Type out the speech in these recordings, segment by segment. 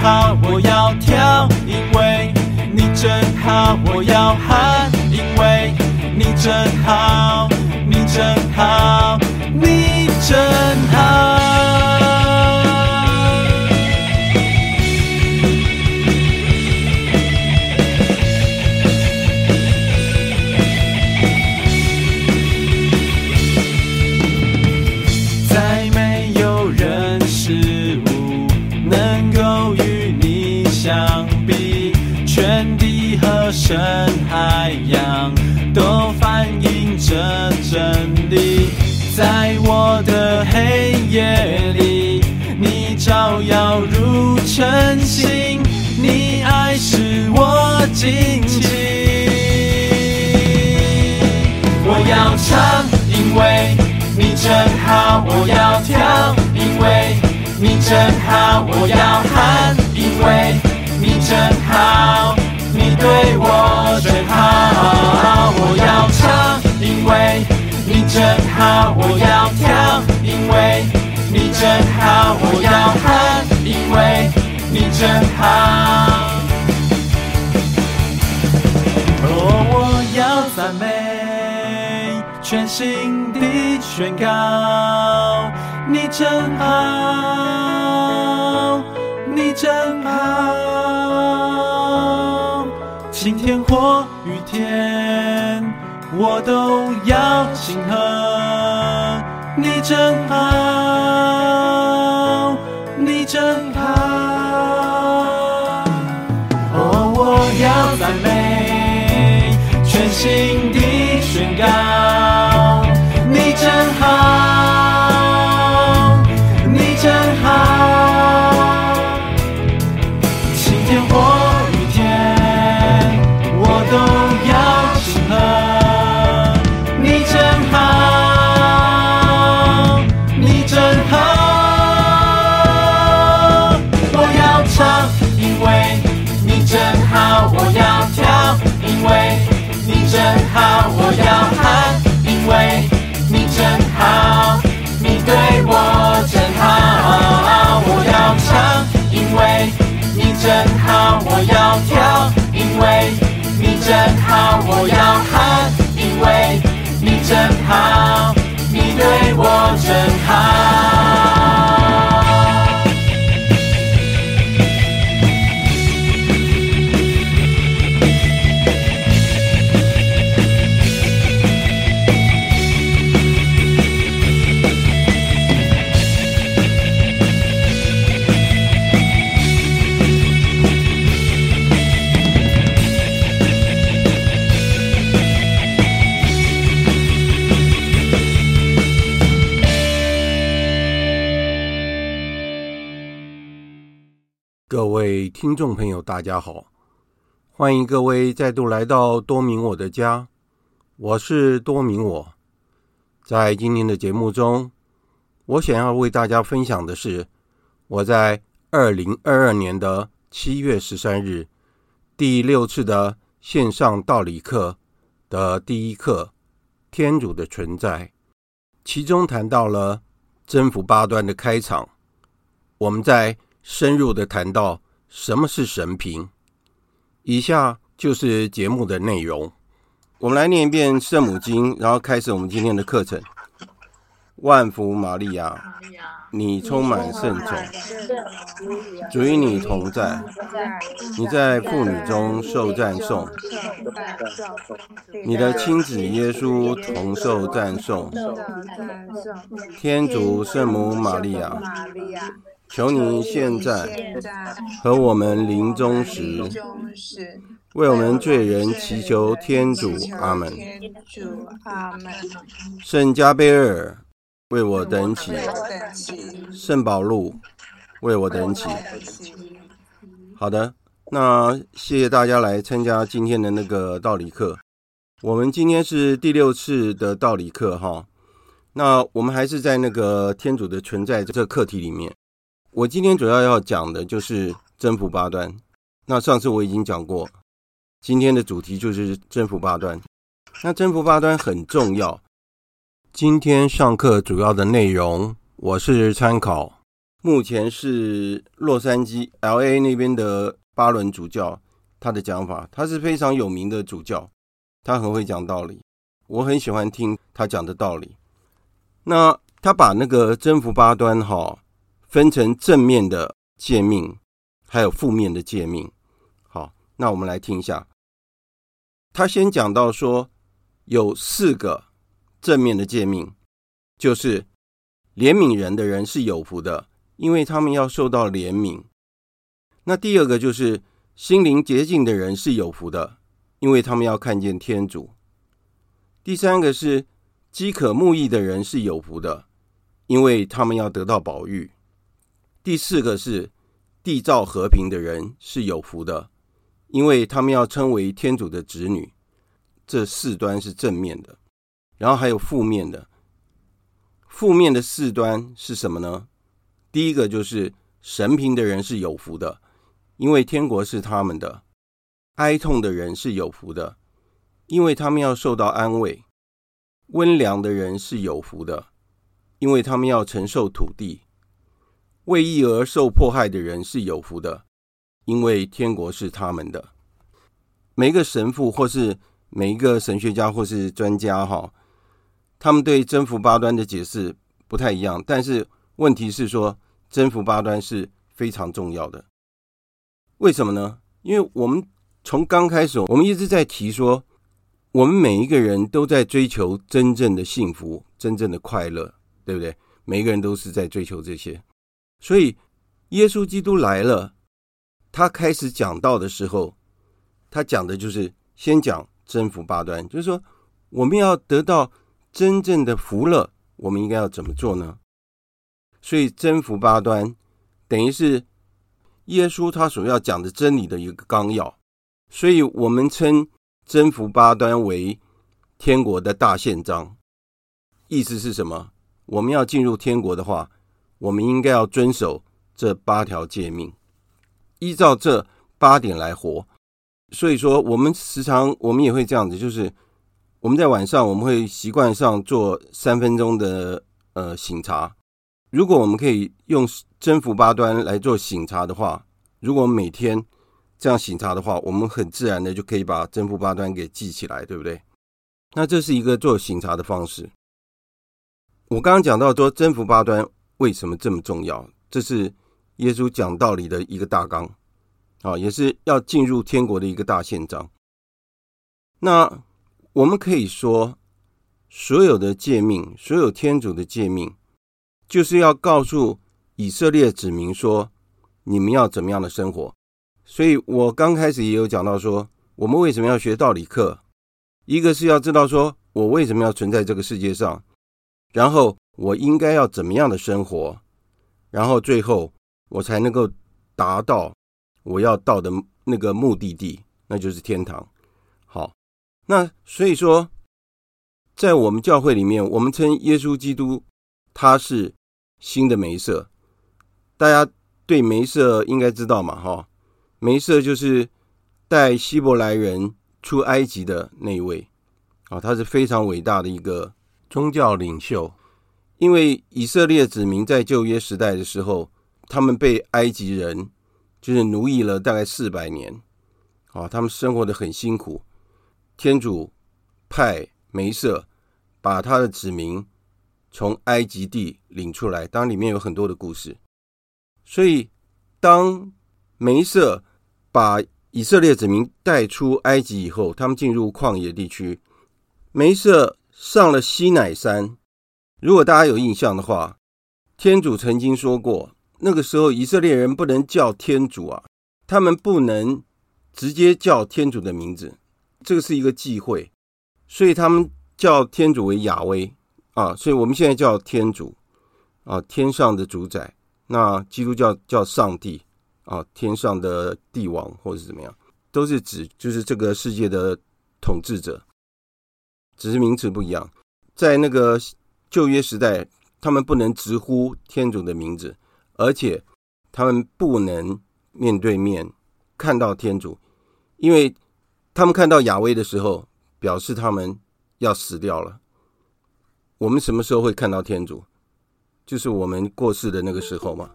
好，我要跳，因为你真好；我要喊，因为你真好，心情。我要唱，因为你真好；我要跳，因为你真好；我要喊，因为你真好。你对我真好，我要唱，因为你真好；我要跳，因为你真好；我要喊，因为你真好。全心地宣告，你真好，你真好。晴天或雨天，我都要庆贺。你真好，跳因为你真好我要喊因为你真好你对我真好。众朋友，大家好，欢迎各位再度来到多明我的家，我是多明我。在今天的节目中，我想要为大家分享的是我在二零二二年的七月十三日第六次的线上道理课的第一课《天主的存在》，其中谈到了征服八端的开场，我们在。深入的谈到什么是神评，以下就是节目的内容。我们来念一遍圣母经，然后开始我们今天的课程。万福玛利亚，你充满圣宠，主与你同在，你在妇女中受赞颂，你的亲子耶稣同受赞颂。天主圣母玛利亚。求你现在和我们临终时，为我们罪人祈求天主。阿门。圣加贝尔为我等祈，圣保禄为我等祈。好的，那谢谢大家来参加今天的那个道理课。我们今天是第六次的道理课哈。那我们还是在那个天主的存在这课题里面。我今天主要要讲的就是征服八端。那上次我已经讲过，今天的主题就是征服八端。那征服八端很重要。今天上课主要的内容，我是参考目前是洛杉矶 LA 那边的巴伦主教他的讲法，他是非常有名的主教，他很会讲道理，我很喜欢听他讲的道理。那他把那个征服八端哈分成正面的诫命，还有负面的诫命。好，那我们来听一下。他先讲到说有四个正面的诫命，就是怜悯人的人是有福的，因为他们要受到怜悯。那第二个就是心灵洁净的人是有福的，因为他们要看见天主。第三个是。饥渴慕义的人是有福的，因为他们要得到宝玉。第四个是缔造和平的人是有福的，因为他们要称为天主的子女。这四端是正面的，然后还有负面的。负面的四端是什么呢？第一个就是神贫的人是有福的，因为天国是他们的；哀痛的人是有福的，因为他们要受到安慰。温良的人是有福的，因为他们要承受土地；为义而受迫害的人是有福的，因为天国是他们的。每一个神父或是每一个神学家或是专家，哈，他们对征服八端的解释不太一样，但是问题是说，征服八端是非常重要的。为什么呢？因为我们从刚开始，我们一直在提说。我们每一个人都在追求真正的幸福、真正的快乐，对不对？每一个人都是在追求这些。所以，耶稣基督来了，他开始讲道的时候，他讲的就是先讲征服八端，就是说我们要得到真正的福乐，我们应该要怎么做呢？所以，征服八端等于是耶稣他所要讲的真理的一个纲要，所以我们称。征服八端为天国的大宪章，意思是什么？我们要进入天国的话，我们应该要遵守这八条诫命，依照这八点来活。所以说，我们时常我们也会这样子，就是我们在晚上我们会习惯上做三分钟的呃醒茶。如果我们可以用征服八端来做醒茶的话，如果每天。这样醒茶的话，我们很自然的就可以把征服八端给记起来，对不对？那这是一个做醒茶的方式。我刚刚讲到说征服八端为什么这么重要，这是耶稣讲道理的一个大纲啊，也是要进入天国的一个大宪章。那我们可以说，所有的诫命，所有天主的诫命，就是要告诉以色列子民说，你们要怎么样的生活。所以我刚开始也有讲到说，我们为什么要学道理课？一个是要知道说我为什么要存在这个世界上，然后我应该要怎么样的生活，然后最后我才能够达到我要到的那个目的地，那就是天堂。好，那所以说，在我们教会里面，我们称耶稣基督他是新的梅瑟，大家对梅瑟应该知道嘛？哈。梅瑟就是带希伯来人出埃及的那一位啊，他是非常伟大的一个宗教领袖。因为以色列子民在旧约时代的时候，他们被埃及人就是奴役了大概四百年啊，他们生活得很辛苦。天主派梅瑟把他的子民从埃及地领出来，当然里面有很多的故事。所以当梅瑟把以色列子民带出埃及以后，他们进入旷野地区。梅瑟上了西乃山。如果大家有印象的话，天主曾经说过，那个时候以色列人不能叫天主啊，他们不能直接叫天主的名字，这个是一个忌讳，所以他们叫天主为雅威啊。所以我们现在叫天主啊，天上的主宰。那基督教叫上帝。啊，天上的帝王或者是怎么样，都是指就是这个世界的统治者，只是名词不一样。在那个旧约时代，他们不能直呼天主的名字，而且他们不能面对面看到天主，因为他们看到亚威的时候，表示他们要死掉了。我们什么时候会看到天主？就是我们过世的那个时候嘛。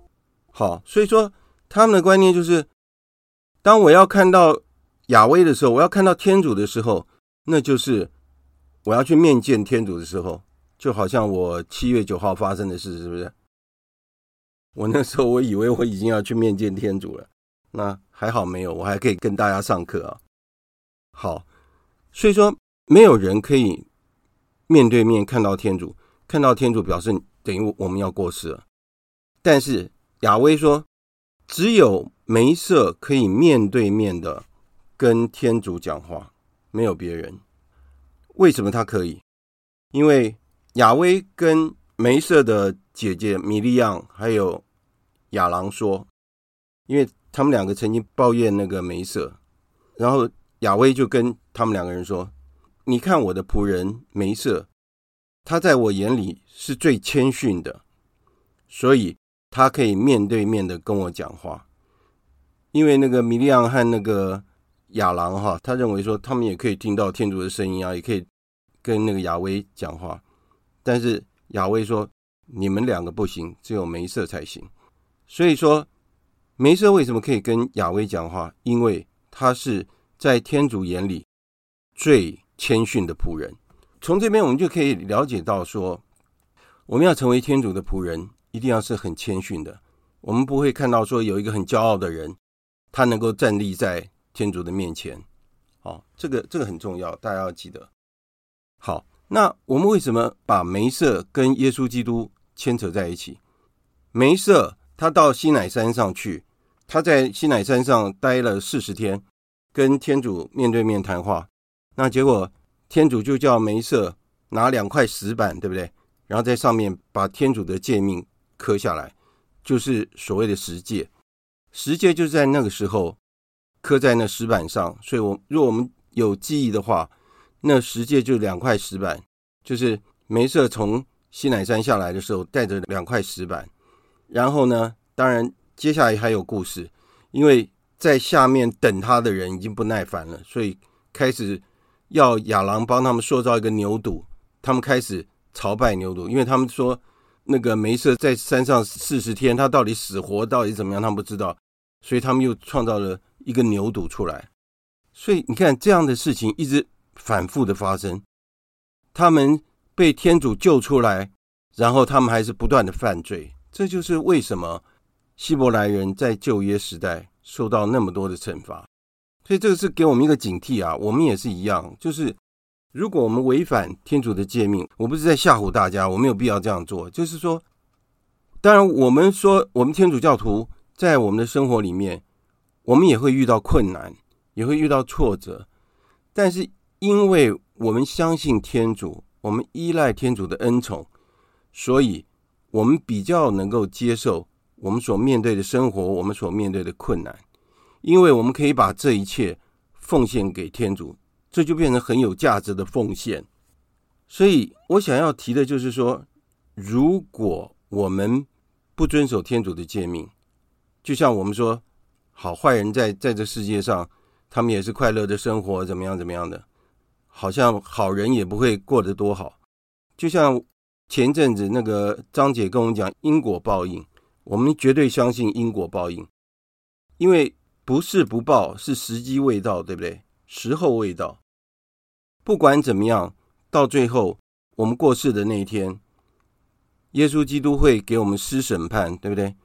好，所以说他们的观念就是，当我要看到亚威的时候，我要看到天主的时候，那就是我要去面见天主的时候，就好像我七月九号发生的事，是不是？我那时候我以为我已经要去面见天主了，那还好没有，我还可以跟大家上课啊。好，所以说没有人可以。面对面看到天主，看到天主表示等于我们要过世了。但是亚威说，只有梅瑟可以面对面的跟天主讲话，没有别人。为什么他可以？因为亚威跟梅瑟的姐姐米利亚还有亚郎说，因为他们两个曾经抱怨那个梅瑟，然后亚威就跟他们两个人说。你看我的仆人梅瑟，他在我眼里是最谦逊的，所以他可以面对面的跟我讲话。因为那个米利昂和那个亚郎哈，他认为说他们也可以听到天主的声音啊，也可以跟那个亚威讲话。但是亚威说你们两个不行，只有梅瑟才行。所以说梅瑟为什么可以跟亚威讲话？因为他是在天主眼里最。谦逊的仆人，从这边我们就可以了解到说，我们要成为天主的仆人，一定要是很谦逊的。我们不会看到说有一个很骄傲的人，他能够站立在天主的面前。好，这个这个很重要，大家要记得。好，那我们为什么把梅瑟跟耶稣基督牵扯在一起？梅瑟他到西乃山上去，他在西乃山上待了四十天，跟天主面对面谈话。那结果，天主就叫梅瑟拿两块石板，对不对？然后在上面把天主的诫命刻下来，就是所谓的十诫。十诫就是在那个时候刻在那石板上。所以我，我如果我们有记忆的话，那十诫就两块石板，就是梅瑟从西乃山下来的时候带着两块石板。然后呢，当然接下来还有故事，因为在下面等他的人已经不耐烦了，所以开始。要亚郎帮他们塑造一个牛犊，他们开始朝拜牛犊，因为他们说那个梅瑟在山上四十天，他到底死活到底怎么样，他们不知道，所以他们又创造了一个牛犊出来。所以你看这样的事情一直反复的发生，他们被天主救出来，然后他们还是不断的犯罪，这就是为什么希伯来人在旧约时代受到那么多的惩罚。所以这个是给我们一个警惕啊！我们也是一样，就是如果我们违反天主的诫命，我不是在吓唬大家，我没有必要这样做。就是说，当然我们说我们天主教徒在我们的生活里面，我们也会遇到困难，也会遇到挫折，但是因为我们相信天主，我们依赖天主的恩宠，所以我们比较能够接受我们所面对的生活，我们所面对的困难。因为我们可以把这一切奉献给天主，这就变成很有价值的奉献。所以我想要提的就是说，如果我们不遵守天主的诫命，就像我们说，好坏人在在这世界上，他们也是快乐的生活，怎么样怎么样的，好像好人也不会过得多好。就像前阵子那个张姐跟我们讲因果报应，我们绝对相信因果报应，因为。不是不报，是时机未到，对不对？时候未到。不管怎么样，到最后我们过世的那一天，耶稣基督会给我们施审判，对不对？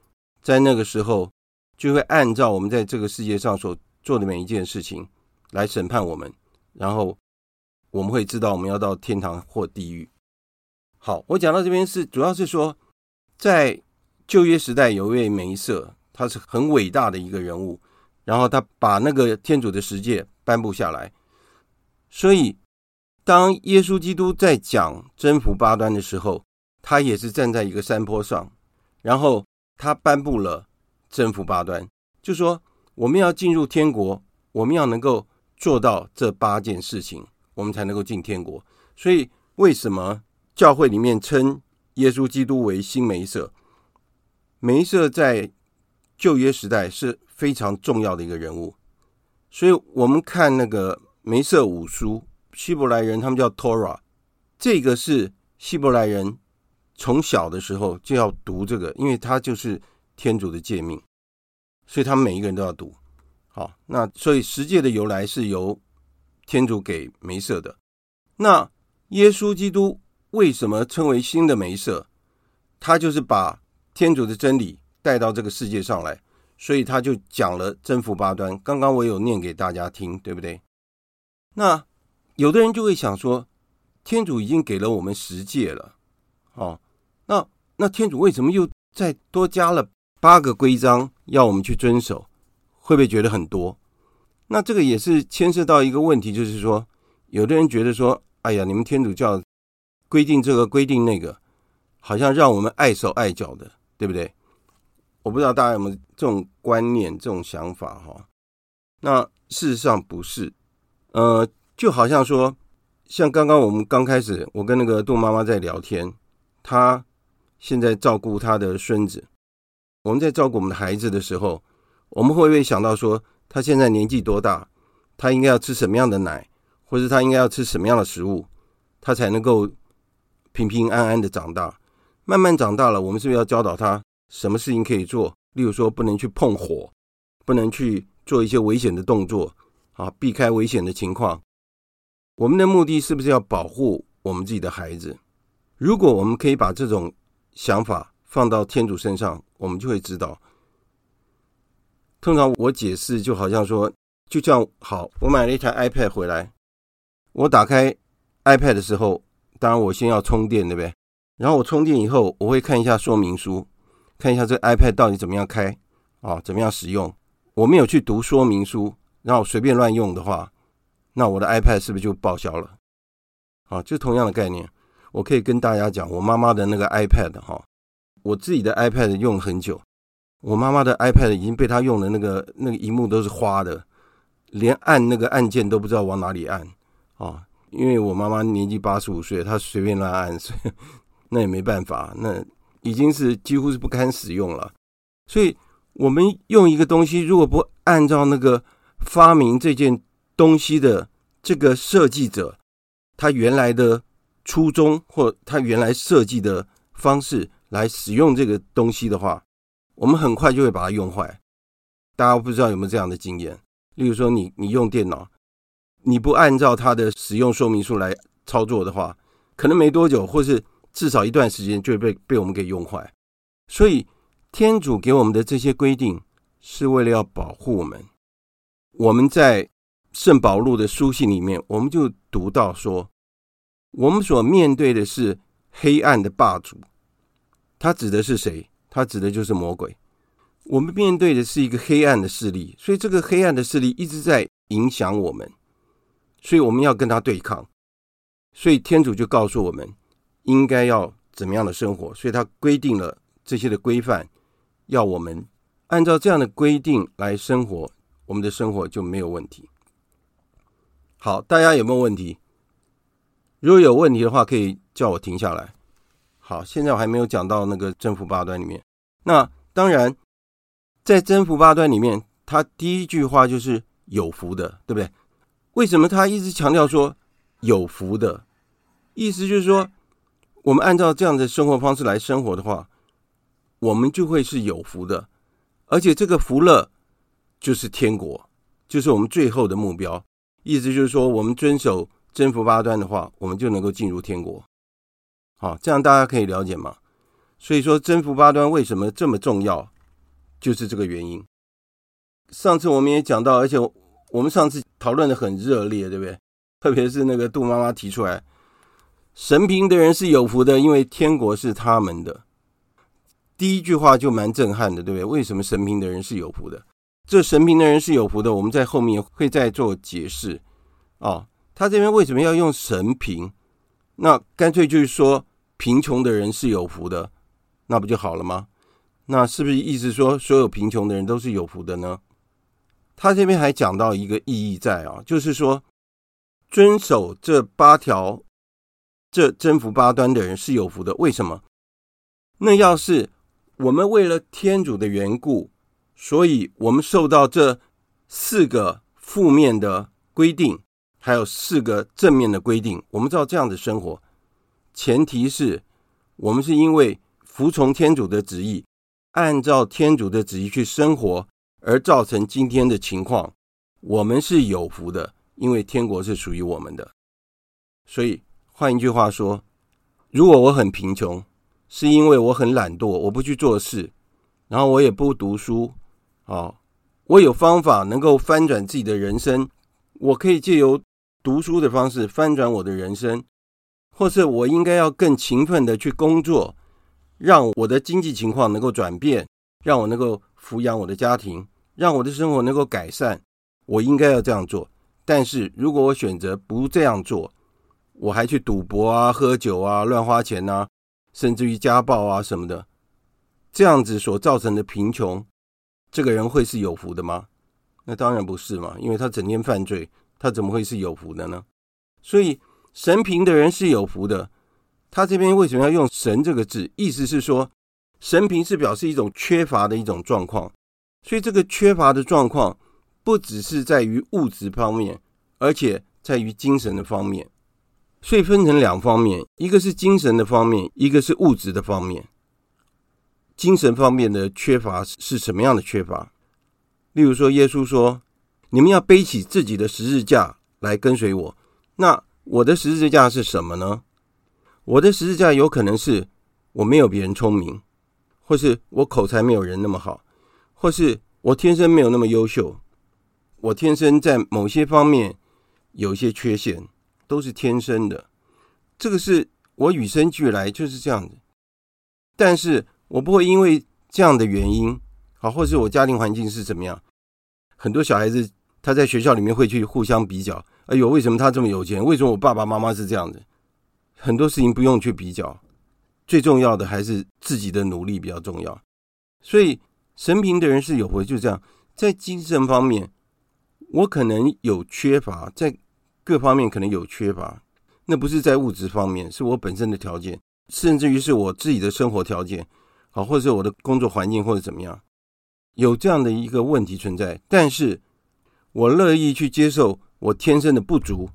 在那个时候，就会按照我们在这个世界上所做的每一件事情来审判我们，然后我们会知道我们要到天堂或地狱。好，我讲到这边是主要是说，在旧约时代有一位梅瑟，他是很伟大的一个人物。然后他把那个天主的十诫颁布下来，所以当耶稣基督在讲征服八端的时候，他也是站在一个山坡上，然后他颁布了征服八端，就说我们要进入天国，我们要能够做到这八件事情，我们才能够进天国。所以，为什么教会里面称耶稣基督为新梅瑟？梅瑟在旧约时代是非常重要的一个人物，所以我们看那个梅瑟五书，希伯来人他们叫 Torah，这个是希伯来人从小的时候就要读这个，因为它就是天主的诫命，所以他们每一个人都要读。好，那所以十诫的由来是由天主给梅瑟的。那耶稣基督为什么称为新的梅瑟？他就是把天主的真理带到这个世界上来，所以他就讲了征服八端。刚刚我有念给大家听，对不对？那有的人就会想说，天主已经给了我们十诫了，哦，那那天主为什么又再多加了八个规章要我们去遵守？会不会觉得很多？那这个也是牵涉到一个问题，就是说，有的人觉得说，哎呀，你们天主教规定这个规定那个，好像让我们碍手碍脚的，对不对？我不知道大家有没有这种观念、这种想法哈？那事实上不是，呃，就好像说，像刚刚我们刚开始，我跟那个杜妈妈在聊天，她现在照顾她的孙子，我们在照顾我们的孩子的时候，我们会不会想到说，他现在年纪多大，他应该要吃什么样的奶，或者他应该要吃什么样的食物，他才能够平平安安的长大？慢慢长大了，我们是不是要教导他？什么事情可以做？例如说，不能去碰火，不能去做一些危险的动作，啊，避开危险的情况。我们的目的是不是要保护我们自己的孩子？如果我们可以把这种想法放到天主身上，我们就会知道。通常我解释就好像说，就这样，好，我买了一台 iPad 回来，我打开 iPad 的时候，当然我先要充电，对不对？然后我充电以后，我会看一下说明书。看一下这 iPad 到底怎么样开啊？怎么样使用？我没有去读说明书，然后随便乱用的话，那我的 iPad 是不是就报销了？啊，就同样的概念，我可以跟大家讲，我妈妈的那个 iPad 哈，我自己的 iPad 用了很久，我妈妈的 iPad 已经被她用的那个那个荧幕都是花的，连按那个按键都不知道往哪里按啊，因为我妈妈年纪八十五岁，她随便乱按，所以那也没办法，那。已经是几乎是不堪使用了，所以我们用一个东西，如果不按照那个发明这件东西的这个设计者他原来的初衷或他原来设计的方式来使用这个东西的话，我们很快就会把它用坏。大家不知道有没有这样的经验？例如说你，你用电脑，你不按照它的使用说明书来操作的话，可能没多久，或是。至少一段时间就会被被我们给用坏，所以天主给我们的这些规定是为了要保护我们。我们在圣保禄的书信里面，我们就读到说，我们所面对的是黑暗的霸主，他指的是谁？他指的就是魔鬼。我们面对的是一个黑暗的势力，所以这个黑暗的势力一直在影响我们，所以我们要跟他对抗。所以天主就告诉我们。应该要怎么样的生活？所以他规定了这些的规范，要我们按照这样的规定来生活，我们的生活就没有问题。好，大家有没有问题？如果有问题的话，可以叫我停下来。好，现在我还没有讲到那个征服八端里面。那当然，在征服八端里面，他第一句话就是有福的，对不对？为什么他一直强调说有福的？意思就是说。我们按照这样的生活方式来生活的话，我们就会是有福的，而且这个福乐就是天国，就是我们最后的目标。意思就是说，我们遵守征服八端的话，我们就能够进入天国。好，这样大家可以了解吗？所以说，征服八端为什么这么重要，就是这个原因。上次我们也讲到，而且我们上次讨论的很热烈，对不对？特别是那个杜妈妈提出来。神平的人是有福的，因为天国是他们的。第一句话就蛮震撼的，对不对？为什么神平的人是有福的？这神平的人是有福的，我们在后面会再做解释。哦，他这边为什么要用神平？那干脆就是说贫穷的人是有福的，那不就好了吗？那是不是意思说所有贫穷的人都是有福的呢？他这边还讲到一个意义在啊，就是说遵守这八条、这征服八端的人是有福的。为什么？那要是我们为了天主的缘故，所以我们受到这四个负面的规定，还有四个正面的规定，我们知道这样的生活，前提是我们是因为服从天主的旨意，按照天主的旨意去生活，而造成今天的情况，我们是有福的，因为天国是属于我们的。所以换一句话说，如果我很贫穷，是因为我很懒惰，我不去做事，然后我也不读书，啊，我有方法能够翻转自己的人生，我可以借由读书的方式翻转我的人生，或是我应该要更勤奋的去工作，让我的经济情况能够转变，让我能够抚养我的家庭，让我的生活能够改善，我应该要这样做。但是如果我选择不这样做，我还去赌博啊、喝酒啊、乱花钱、啊。甚至于家暴啊什么的，这样子所造成的贫穷，这个人会是有福的吗？那当然不是嘛，因为他整天犯罪，他怎么会是有福的呢？所以神贫的人是有福的。他这边为什么要用“神”这个字？意思是说，神贫是表示一种缺乏的一种状况。所以这个缺乏的状况，不只是在于物质方面，而且在于精神的方面。所以分成两方面，一个是精神的方面，一个是物质的方面。精神方面的缺乏是什么样的缺乏？例如说，耶稣说：“你们要背起自己的十字架来跟随我。”那我的十字架是什么呢？我的十字架有可能是我没有别人聪明，或是我口才没有人那么好，或是我天生没有那么优秀，我天生在某些方面有一些缺陷。都是天生的，这个是我与生俱来就是这样子。但是我不会因为这样的原因，好，或是我家庭环境是怎么样。很多小孩子他在学校里面会去互相比较，哎呦，为什么他这么有钱？为什么我爸爸妈妈是这样子？很多事情不用去比较，最重要的还是自己的努力比较重要。所以神贫的人是有回，就这样，在精神方面，我可能有缺乏，在。各方面可能有缺乏，那不是在物质方面，是我本身的条件，甚至于是我自己的生活条件，好，或者是我的工作环境或者怎么样，有这样的一个问题存在。但是我乐意去接受我天生的不足，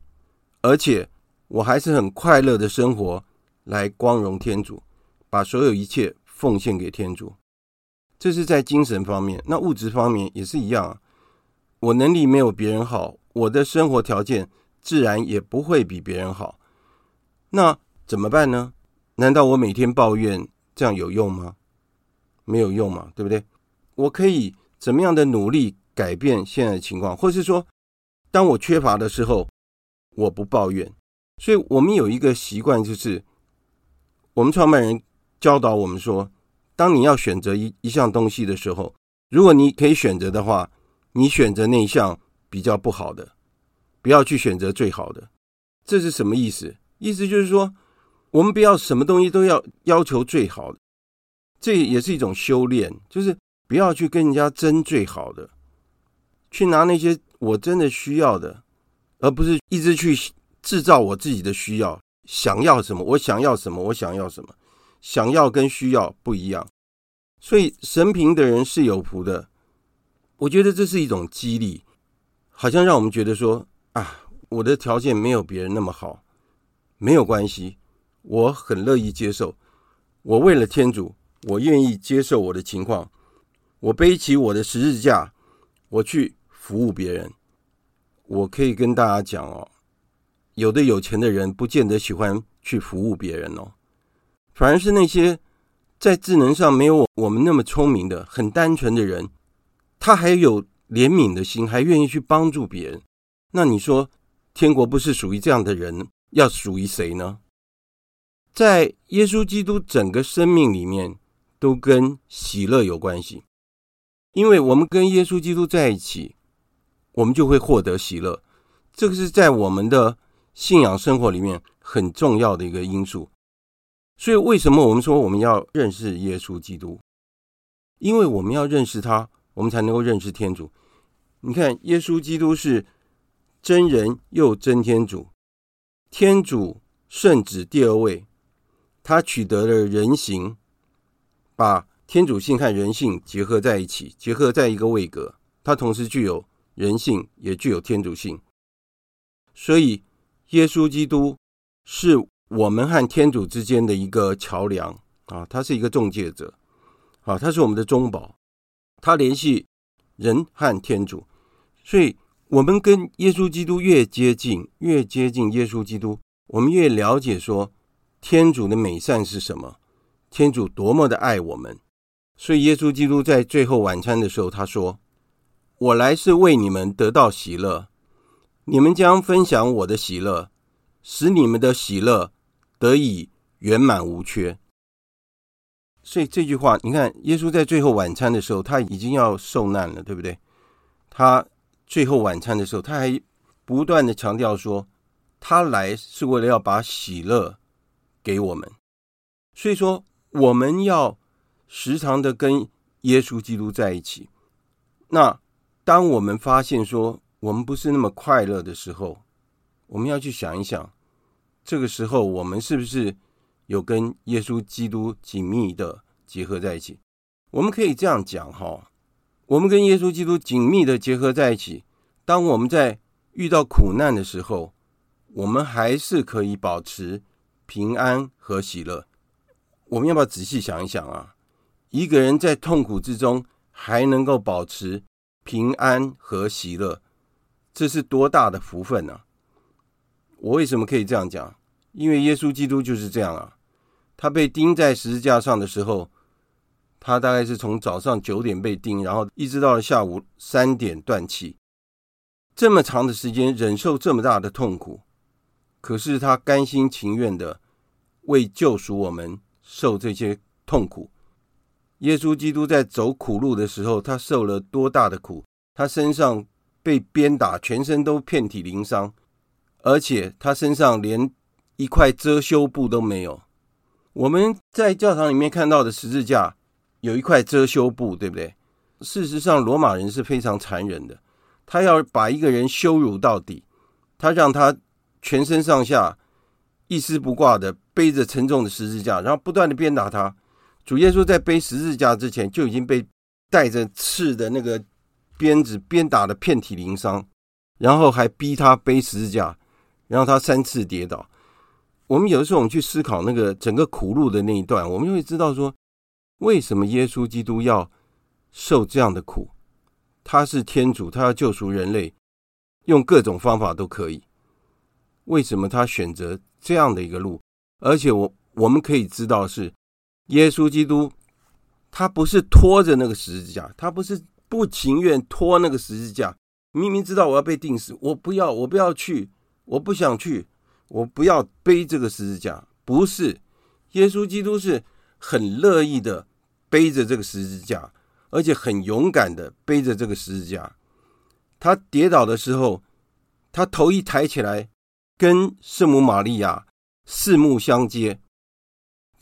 而且我还是很快乐的生活，来光荣天主，把所有一切奉献给天主。这是在精神方面，那物质方面也是一样，我能力没有别人好，我的生活条件。自然也不会比别人好，那怎么办呢？难道我每天抱怨这样有用吗？没有用嘛，对不对？我可以怎么样的努力改变现在的情况，或是说，当我缺乏的时候，我不抱怨。所以我们有一个习惯，就是我们创办人教导我们说，当你要选择一一项东西的时候，如果你可以选择的话，你选择那一项比较不好的。不要去选择最好的，这是什么意思？意思就是说，我们不要什么东西都要要求最好的，这也是一种修炼，就是不要去跟人家争最好的，去拿那些我真的需要的，而不是一直去制造我自己的需要，想要什么，我想要什么，我想要什么，想要跟需要不一样。所以神贫的人是有福的，我觉得这是一种激励，好像让我们觉得说。啊，我的条件没有别人那么好，没有关系，我很乐意接受。我为了天主，我愿意接受我的情况，我背起我的十字架，我去服务别人。我可以跟大家讲哦，有的有钱的人不见得喜欢去服务别人哦，反而是那些在智能上没有我们那么聪明的、很单纯的人，他还有怜悯的心，还愿意去帮助别人。那你说，天国不是属于这样的人，要属于谁呢？在耶稣基督整个生命里面，都跟喜乐有关系，因为我们跟耶稣基督在一起，我们就会获得喜乐。这个是在我们的信仰生活里面很重要的一个因素。所以，为什么我们说我们要认识耶稣基督？因为我们要认识他，我们才能够认识天主。你看，耶稣基督是真人又真天主，天主圣子第二位，他取得了人形，把天主性和人性结合在一起，结合在一个位格。他同时具有人性，也具有天主性。所以，耶稣基督是我们和天主之间的一个桥梁啊，他是一个中介者啊，他是我们的中保，他联系人和天主。所以，我们跟耶稣基督越接近，越接近耶稣基督，我们越了解说天主的美善是什么，天主多么的爱我们。所以，耶稣基督在最后晚餐的时候，他说：“我来是为你们得到喜乐，你们将分享我的喜乐，使你们的喜乐得以圆满无缺。”所以这句话，你看，耶稣在最后晚餐的时候，他已经要受难了，对不对？他。最后晚餐的时候，他还不断的强调说，他来是为了要把喜乐给我们。所以说，我们要时常的跟耶稣基督在一起。那当我们发现说我们不是那么快乐的时候，我们要去想一想，这个时候我们是不是有跟耶稣基督紧密的结合在一起？我们可以这样讲哈。我们跟耶稣基督紧密的结合在一起。当我们在遇到苦难的时候，我们还是可以保持平安和喜乐。我们要不要仔细想一想啊？一个人在痛苦之中还能够保持平安和喜乐，这是多大的福分呢？我为什么可以这样讲？因为耶稣基督就是这样啊。他被钉在十字架上的时候。他大概是从早上九点被钉，然后一直到了下午三点断气，这么长的时间忍受这么大的痛苦，可是他甘心情愿的为救赎我们受这些痛苦。耶稣基督在走苦路的时候，他受了多大的苦？他身上被鞭打，全身都遍体鳞伤，而且他身上连一块遮羞布都没有。我们在教堂里面看到的十字架。有一块遮羞布，对不对？事实上，罗马人是非常残忍的，他要把一个人羞辱到底，他让他全身上下一丝不挂的背着沉重的十字架，然后不断的鞭打他。主耶稣在背十字架之前就已经被带着刺的那个鞭子鞭打的遍体鳞伤，然后还逼他背十字架，然后他三次跌倒。我们有的时候我们去思考那个整个苦路的那一段，我们就会知道说。为什么耶稣基督要受这样的苦？他是天主，他要救赎人类，用各种方法都可以。为什么他选择这样的一个路？而且我我们可以知道是耶稣基督，他不是拖着那个十字架，他不是不情愿拖那个十字架。明明知道我要被钉死，我不要，我不要去，我不想去，我不要背这个十字架。不是，耶稣基督是很乐意的。背着这个十字架，而且很勇敢的背着这个十字架。他跌倒的时候，他头一抬起来，跟圣母玛利亚四目相接。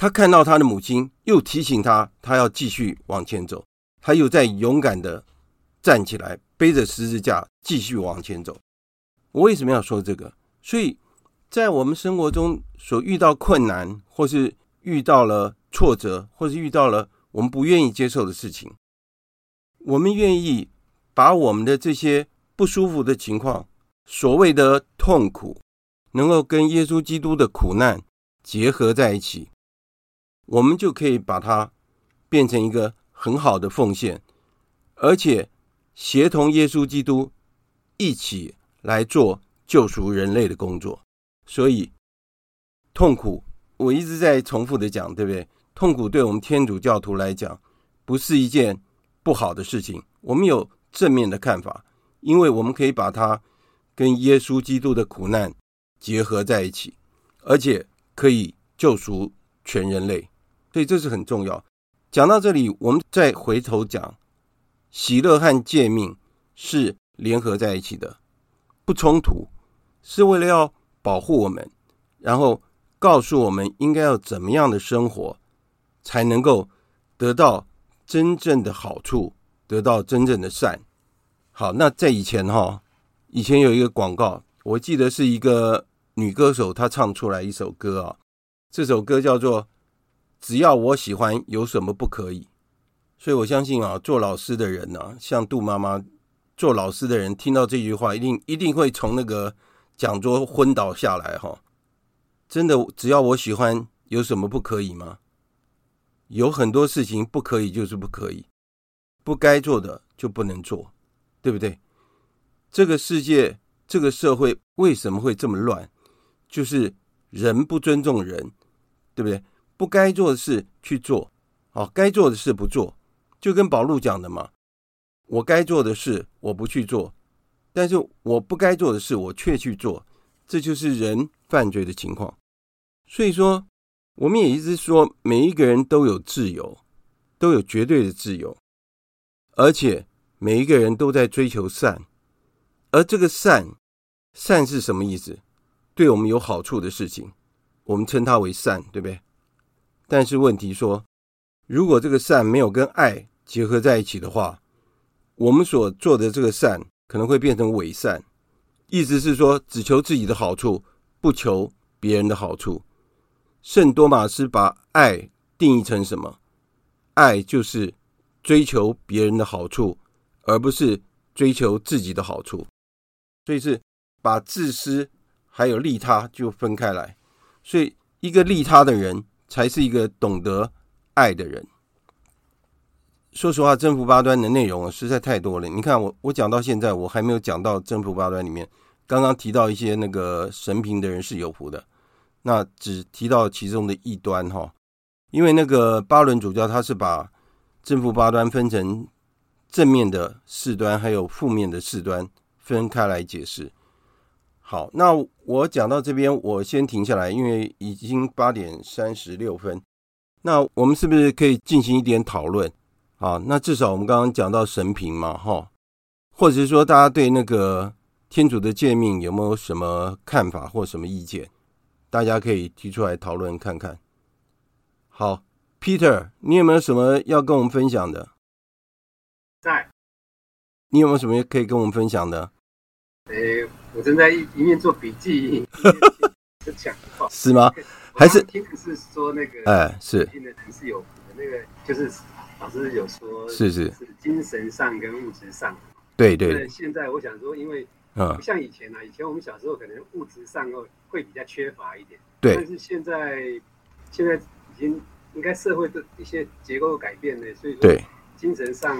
他看到他的母亲，又提醒他，他要继续往前走。他又再勇敢的站起来，背着十字架继续往前走。我为什么要说这个？所以在我们生活中所遇到困难，或是遇到了挫折，或是遇到了。我们不愿意接受的事情，我们愿意把我们的这些不舒服的情况，所谓的痛苦，能够跟耶稣基督的苦难结合在一起，我们就可以把它变成一个很好的奉献，而且协同耶稣基督一起来做救赎人类的工作。所以，痛苦，我一直在重复的讲，对不对？痛苦对我们天主教徒来讲，不是一件不好的事情。我们有正面的看法，因为我们可以把它跟耶稣基督的苦难结合在一起，而且可以救赎全人类，所以这是很重要。讲到这里，我们再回头讲，喜乐和诫命是联合在一起的，不冲突，是为了要保护我们，然后告诉我们应该要怎么样的生活。才能够得到真正的好处，得到真正的善。好，那在以前哈，以前有一个广告，我记得是一个女歌手她唱出来一首歌啊，这首歌叫做《只要我喜欢，有什么不可以》。所以我相信啊，做老师的人呢，像杜妈妈做老师的人，听到这句话，一定一定会从那个讲桌昏倒下来哈。真的，只要我喜欢，有什么不可以吗？有很多事情不可以，就是不可以，不该做的就不能做。对不对？这个世界，这个社会为什么会这么乱？就是人不尊重人，对不对？不该做的事去做，好，该做的事不做，就跟保禄讲的嘛。我该做的事我不去做，但是我不该做的事我却去做，这就是人犯罪的情况。所以说，我们也一直说，每一个人都有自由，都有绝对的自由，而且。每一个人都在追求善，而这个善，善是什么意思？对我们有好处的事情，我们称它为善，对不对？但是问题说，如果这个善没有跟爱结合在一起的话，我们所做的这个善可能会变成伪善，意思是说只求自己的好处，不求别人的好处。圣多玛斯把爱定义成什么？爱就是追求别人的好处。而不是追求自己的好处，所以是把自私还有利他就分开来。所以，一个利他的人才是一个懂得爱的人。说实话，正负八端的内容实在太多了。你看我，我讲到现在，我还没有讲到正负八端里面。刚刚提到一些那个神评的人是有福的，那只提到其中的一端哈。因为那个巴伦主教他是把正负八端分成。正面的四端还有负面的四端分开来解释。好，那我讲到这边，我先停下来，因为已经八点三十六分。那我们是不是可以进行一点讨论？啊，那至少我们刚刚讲到神评嘛，哈，或者是说大家对那个天主的诫命有没有什么看法或什么意见？大家可以提出来讨论看看。好，Peter，你有没有什么要跟我们分享的？在，你有没有什么可以跟我们分享的？诶，我正在一一面做笔记，一面讲话，是吗？还是听的是说那个？哎，是。听的人是有那个，就是老师有说，是是是精神上跟物质上。对对。现在我想说，因为不像以前啊，以前我们小时候可能物质上会比较缺乏一点。对。但是现在，现在已经应该社会的一些结构改变了，所以说精神上。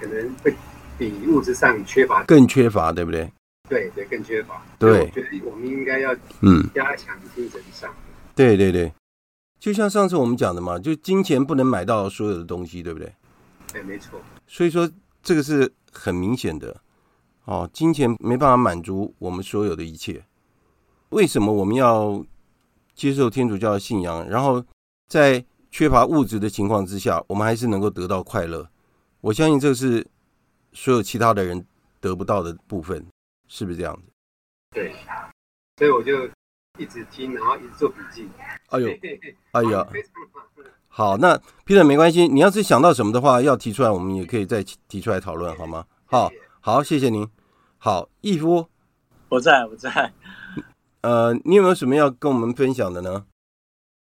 可能会比物质上缺乏，更缺乏，对不对？对对，更缺乏。对，我觉得我们应该要嗯加强精神上。对对对，就像上次我们讲的嘛，就金钱不能买到所有的东西，对不对？对，没错。所以说这个是很明显的哦，金钱没办法满足我们所有的一切。为什么我们要接受天主教的信仰？然后在缺乏物质的情况之下，我们还是能够得到快乐。我相信这是所有其他的人得不到的部分，是不是这样子？对，所以我就一直听，然后一直做笔记。哎呦，哎呀，好，那 Peter 没关系，你要是想到什么的话，要提出来，我们也可以再提出来讨论，好吗？好，好，谢谢您。好，义夫，我在，我在。呃，你有没有什么要跟我们分享的呢？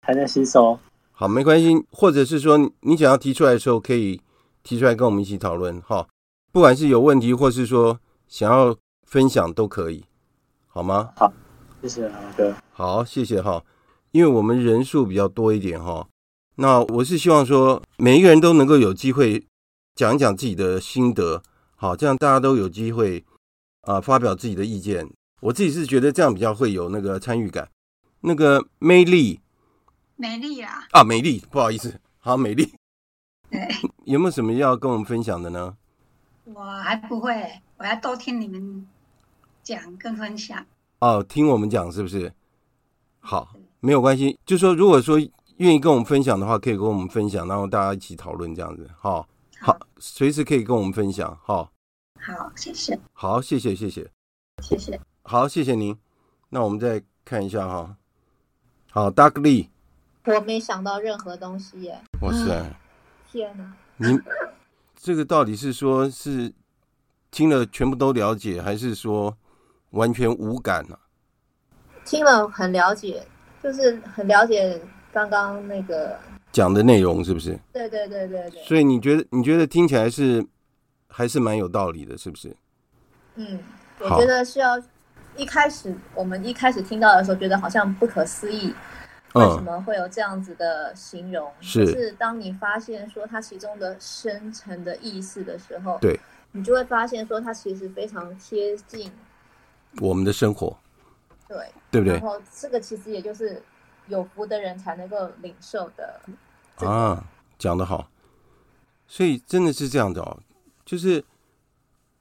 还在吸收。好，没关系，或者是说你想要提出来的时候可以。提出来跟我们一起讨论哈，不管是有问题或是说想要分享都可以，好吗？好，谢谢老哥。好，谢谢哈，因为我们人数比较多一点哈，那我是希望说每一个人都能够有机会讲一讲自己的心得，好，这样大家都有机会啊发表自己的意见。我自己是觉得这样比较会有那个参与感。那个美丽，美丽啊，啊，美丽，不好意思，好，美丽。对，有没有什么要跟我们分享的呢？我还不会，我要多听你们讲跟分享。哦，听我们讲是不是？好，没有关系。就说如果说愿意跟我们分享的话，可以跟我们分享，然后大家一起讨论这样子。好，好，随时可以跟我们分享。好，好，谢谢。好，谢谢，谢谢，谢谢。好，谢谢您。那我们再看一下哈。好，Doug Lee，我没想到任何东西耶。哇塞！天哪！你这个到底是说是听了全部都了解，还是说完全无感了、啊？听了很了解，就是很了解刚刚那个讲的内容，是不是？对对对对对。所以你觉得你觉得听起来是还是蛮有道理的，是不是？嗯，我觉得是要一开始我们一开始听到的时候，觉得好像不可思议。为什么会有这样子的形容？嗯、是，是当你发现说它其中的深层的意思的时候，对，你就会发现说它其实非常贴近我们的生活，对，对不对？然后这个其实也就是有福的人才能够领受的啊，讲得好。所以真的是这样的哦，就是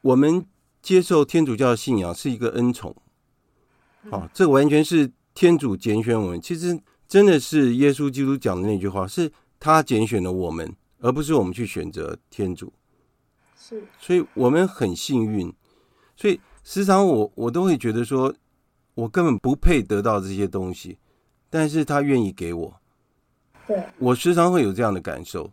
我们接受天主教的信仰是一个恩宠，嗯、啊，这完全是天主拣选我们，其实。真的是耶稣基督讲的那句话，是他拣选了我们，而不是我们去选择天主。是，所以我们很幸运。所以时常我我都会觉得说，我根本不配得到这些东西，但是他愿意给我。对，我时常会有这样的感受。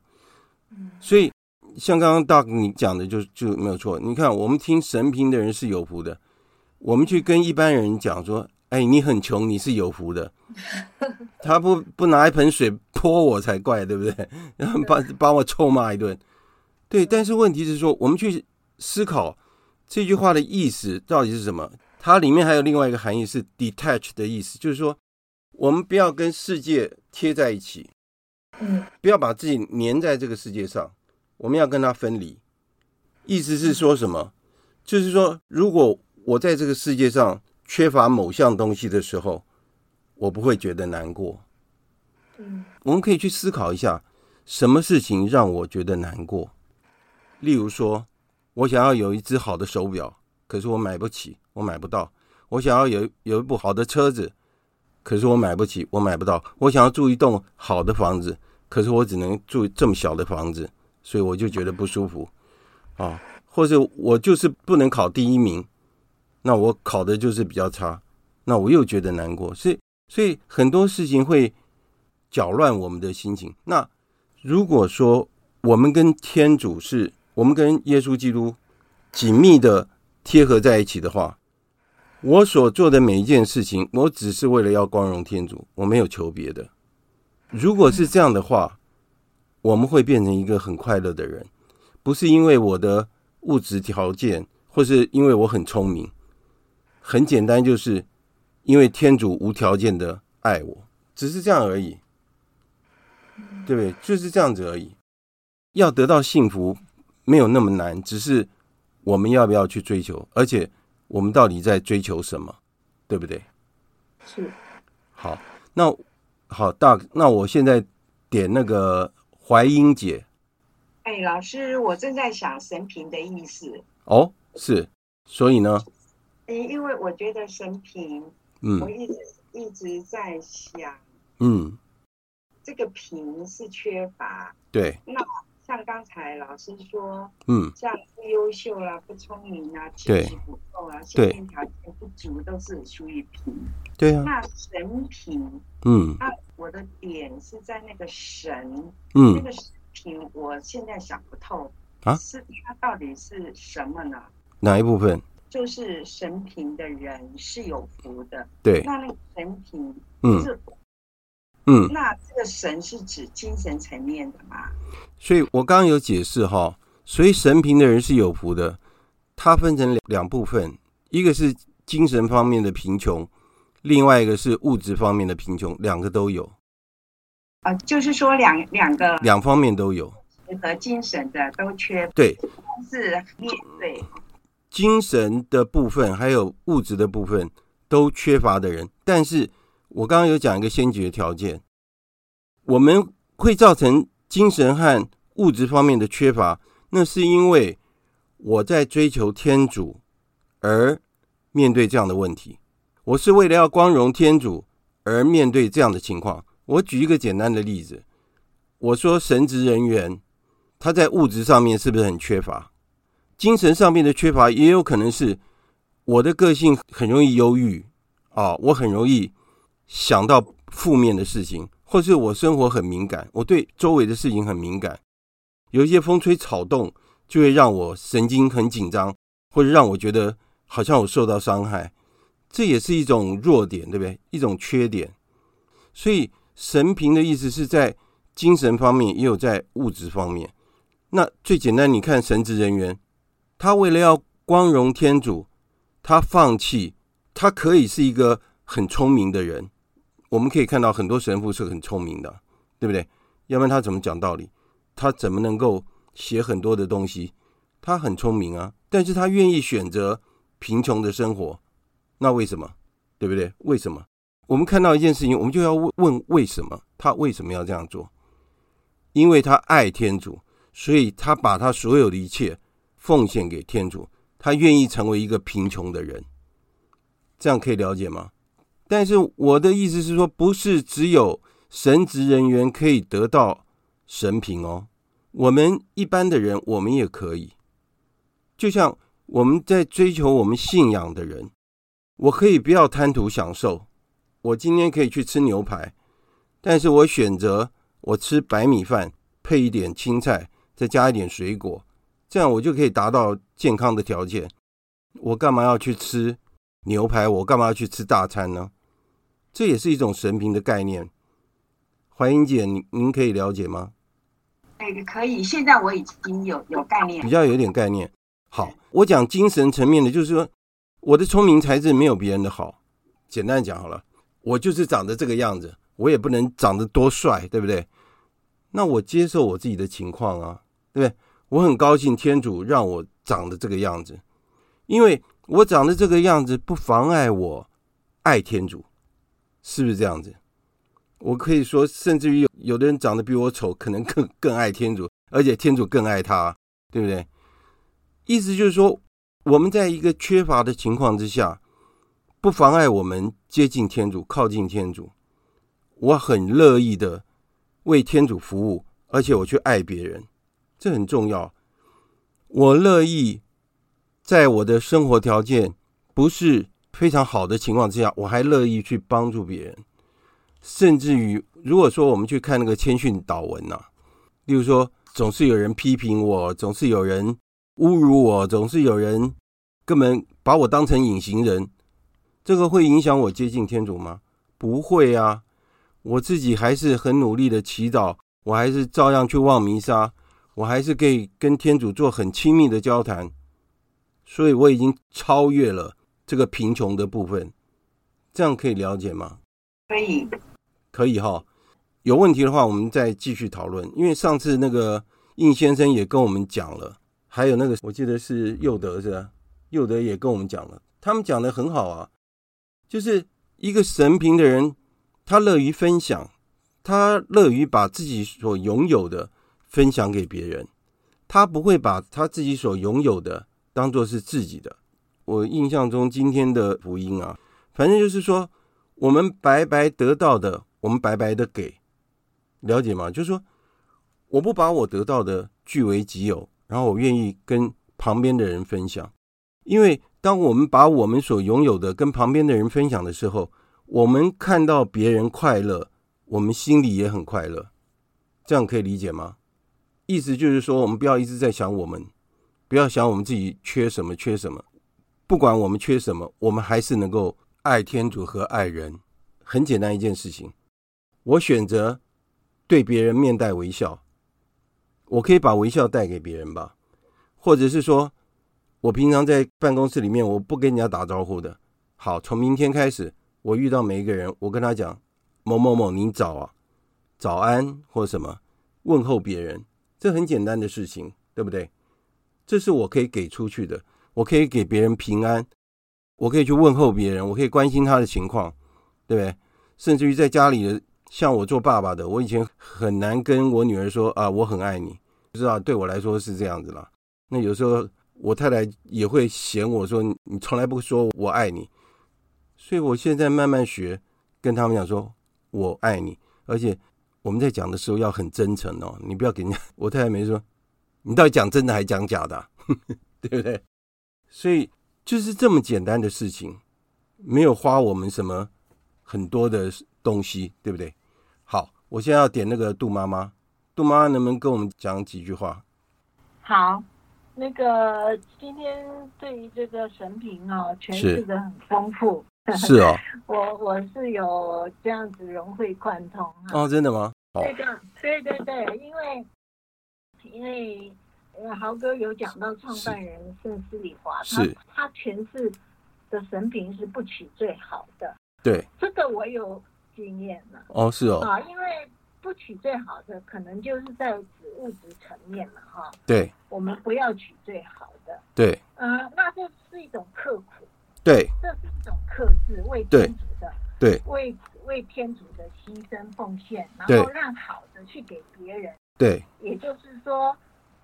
所以像刚刚 Doug 你讲的就就没有错。你看，我们听神评的人是有福的，我们去跟一般人讲说。哎，你很穷，你是有福的。他不不拿一盆水泼我才怪，对不对？然后把把我臭骂一顿。对，但是问题是说，我们去思考这句话的意思到底是什么？它里面还有另外一个含义是 detach 的意思，就是说，我们不要跟世界贴在一起，嗯，不要把自己粘在这个世界上，我们要跟它分离。意思是说什么？就是说，如果我在这个世界上。缺乏某项东西的时候，我不会觉得难过。嗯，我们可以去思考一下，什么事情让我觉得难过？例如说，我想要有一只好的手表，可是我买不起，我买不到；我想要有有一部好的车子，可是我买不起，我买不到；我想要住一栋好的房子，可是我只能住这么小的房子，所以我就觉得不舒服。啊，或者我就是不能考第一名。那我考的就是比较差，那我又觉得难过，所以所以很多事情会搅乱我们的心情。那如果说我们跟天主是，我们跟耶稣基督紧密的贴合在一起的话，我所做的每一件事情，我只是为了要光荣天主，我没有求别的。如果是这样的话，我们会变成一个很快乐的人，不是因为我的物质条件，或是因为我很聪明。很简单，就是因为天主无条件的爱我，只是这样而已，对不对？就是这样子而已。要得到幸福没有那么难，只是我们要不要去追求，而且我们到底在追求什么，对不对？是。好，那好大，那我现在点那个怀英姐。哎，老师，我正在想神平的意思。哦，是，所以呢？因为我觉得神平，嗯，我一直一直在想，嗯，这个平是缺乏，对。那像刚才老师说，嗯，像不优秀啦、不聪明啊、知识不够啊、先天条件不足，都是属于贫。对啊。那神贫，嗯，那我的点是在那个神，嗯，那个神评，我现在想不透啊，是它到底是什么呢？哪一部分？就是神贫的人是有福的，对。那那个神贫，嗯，是，嗯，那这个神是指精神层面的吗？所以我刚刚有解释哈，所以神平的人是有福的，它分成两两部分，一个是精神方面的贫穷，另外一个是物质方面的贫穷，两个都有。啊、呃，就是说两两个两方面都有，和精神的都缺，对，是面对。精神的部分还有物质的部分都缺乏的人，但是我刚刚有讲一个先决条件，我们会造成精神和物质方面的缺乏，那是因为我在追求天主而面对这样的问题，我是为了要光荣天主而面对这样的情况。我举一个简单的例子，我说神职人员他在物质上面是不是很缺乏？精神上面的缺乏，也有可能是我的个性很容易忧郁。啊，我很容易想到负面的事情，或是我生活很敏感，我对周围的事情很敏感，有一些风吹草动，就会让我神经很紧张，或者让我觉得好像我受到伤害，这也是一种弱点，对不对？一种缺点。所以神平的意思是在精神方面，也有在物质方面。那最简单，你看神职人员，他为了要光荣天主，他放弃，他可以是一个很聪明的人。我们可以看到很多神父是很聪明的，对不对？要不然他怎么讲道理？他怎么能够写很多的东西？他很聪明啊，但是他愿意选择贫穷的生活，那为什么？对不对？为什么？我们看到一件事情，我们就要问为什么？他为什么要这样做？因为他爱天主，所以他把他所有的一切奉献给天主，他愿意成为一个贫穷的人，这样可以了解吗？但是我的意思是说，不是只有神职人员可以得到神平哦，我们一般的人，我们也可以。就像我们在追求我们信仰的人，我可以不要贪图享受，我今天可以去吃牛排，但是我选择我吃白米饭配一点青菜，再加一点水果，这样我就可以达到健康的条件。我干嘛要去吃牛排？我干嘛要去吃大餐呢？这也是一种神平的概念，怀英姐，您您可以了解吗？哎，可以。现在我已经有有概念，比较有点概念。好，我讲精神层面的，就是说我的聪明才智没有别人的好。简单讲好了，我就是长得这个样子，我也不能长得多帅，对不对？那我接受我自己的情况啊，对不对？我很高兴天主让我长得这个样子，因为我长得这个样子不妨碍我爱天主。是不是这样子？我可以说，甚至于有有的人长得比我丑，可能更更爱天主，而且天主更爱他，对不对？意思就是说，我们在一个缺乏的情况之下，不妨碍我们接近天主、靠近天主。我很乐意的为天主服务，而且我去爱别人，这很重要。我乐意在我的生活条件不是。非常好的情况之下，我还乐意去帮助别人，甚至于如果说我们去看那个谦逊祷文呐、啊，例如说总是有人批评我，总是有人侮辱我，总是有人根本把我当成隐形人，这个会影响我接近天主吗？不会啊，我自己还是很努力的祈祷，我还是照样去望弥撒，我还是可以跟天主做很亲密的交谈，所以我已经超越了。这个贫穷的部分，这样可以了解吗？可以，可以哈。有问题的话，我们再继续讨论。因为上次那个应先生也跟我们讲了，还有那个我记得是佑德是吧？佑德也跟我们讲了，他们讲的很好啊。就是一个神平的人，他乐于分享，他乐于把自己所拥有的分享给别人，他不会把他自己所拥有的当做是自己的。我印象中今天的福音啊，反正就是说，我们白白得到的，我们白白的给，了解吗？就是说，我不把我得到的据为己有，然后我愿意跟旁边的人分享，因为当我们把我们所拥有的跟旁边的人分享的时候，我们看到别人快乐，我们心里也很快乐，这样可以理解吗？意思就是说，我们不要一直在想我们，不要想我们自己缺什么缺什么。不管我们缺什么，我们还是能够爱天主和爱人。很简单一件事情，我选择对别人面带微笑，我可以把微笑带给别人吧。或者是说，我平常在办公室里面，我不跟人家打招呼的。好，从明天开始，我遇到每一个人，我跟他讲某某某，你早啊，早安或什么问候别人，这很简单的事情，对不对？这是我可以给出去的。我可以给别人平安，我可以去问候别人，我可以关心他的情况，对不对？甚至于在家里，像我做爸爸的，我以前很难跟我女儿说啊，我很爱你，不知道对我来说是这样子啦。那有时候我太太也会嫌我说，你从来不说我爱你，所以我现在慢慢学跟他们讲说，我爱你，而且我们在讲的时候要很真诚哦，你不要给人家。我太太没说，你到底讲真的还讲假的？对不对？所以就是这么简单的事情，没有花我们什么很多的东西，对不对？好，我现在要点那个杜妈妈，杜妈妈能不能跟我们讲几句话？好，那个今天对于这个神评啊，诠释的很丰富。是哦，我我是有这样子融会贯通。啊哦，真的吗？对的，对对对，因为因为豪哥有讲到创办人圣斯里华，他他诠释的神评是不取最好的。对，这个我有经验了。哦，是哦。啊，因为不取最好的，可能就是在指物质层面嘛，哈。对。我们不要取最好的。对。呃，那这是一种刻苦。对，这是一种克制，为天主的，对，为为天主的牺牲奉献，然后让好的去给别人，对，也就是说，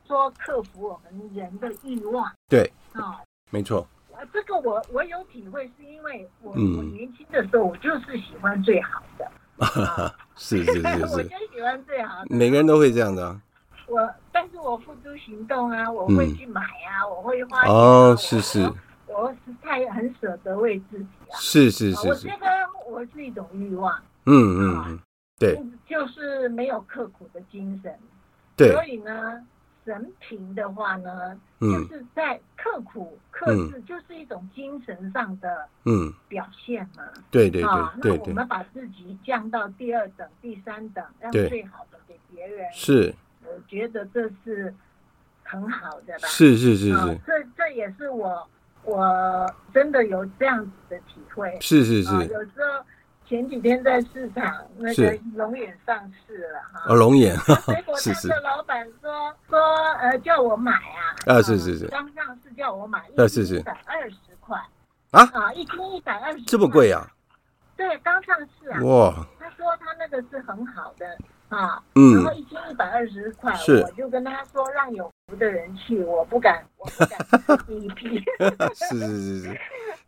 说克服我们人的欲望，对，啊，没错，这个我我有体会，是因为我、嗯、我年轻的时候，我就是喜欢最好的，啊、是是是 是，我就喜欢最好的，每个人都会这样的、啊，我，但是我付诸行动啊，我会去买啊，嗯、我会花钱、啊，哦，是是。我是太很舍得为自己啊！是是是，是，我觉得我是一种欲望。嗯嗯嗯，对，就是没有刻苦的精神。对，所以呢，神平的话呢，就是在刻苦克制，就是一种精神上的嗯表现嘛。对对对，那我们把自己降到第二等、第三等，让最好的给别人。是，我觉得这是很好的吧？是是是是，这这也是我。我真的有这样子的体会，是是是。有时候前几天在市场，那个龙眼上市了哈。哦，龙眼。结果 那个老板说说呃叫我买啊。啊是是是。刚上市叫我买，一斤一百二十块。啊啊，一斤一百二十。这么贵啊？对，刚上市啊。哇。他说他那个是很好的。啊，嗯，然后一斤一百二十块，是，我就跟他说让有福的人去，我不敢，我不敢第一批。是是是是，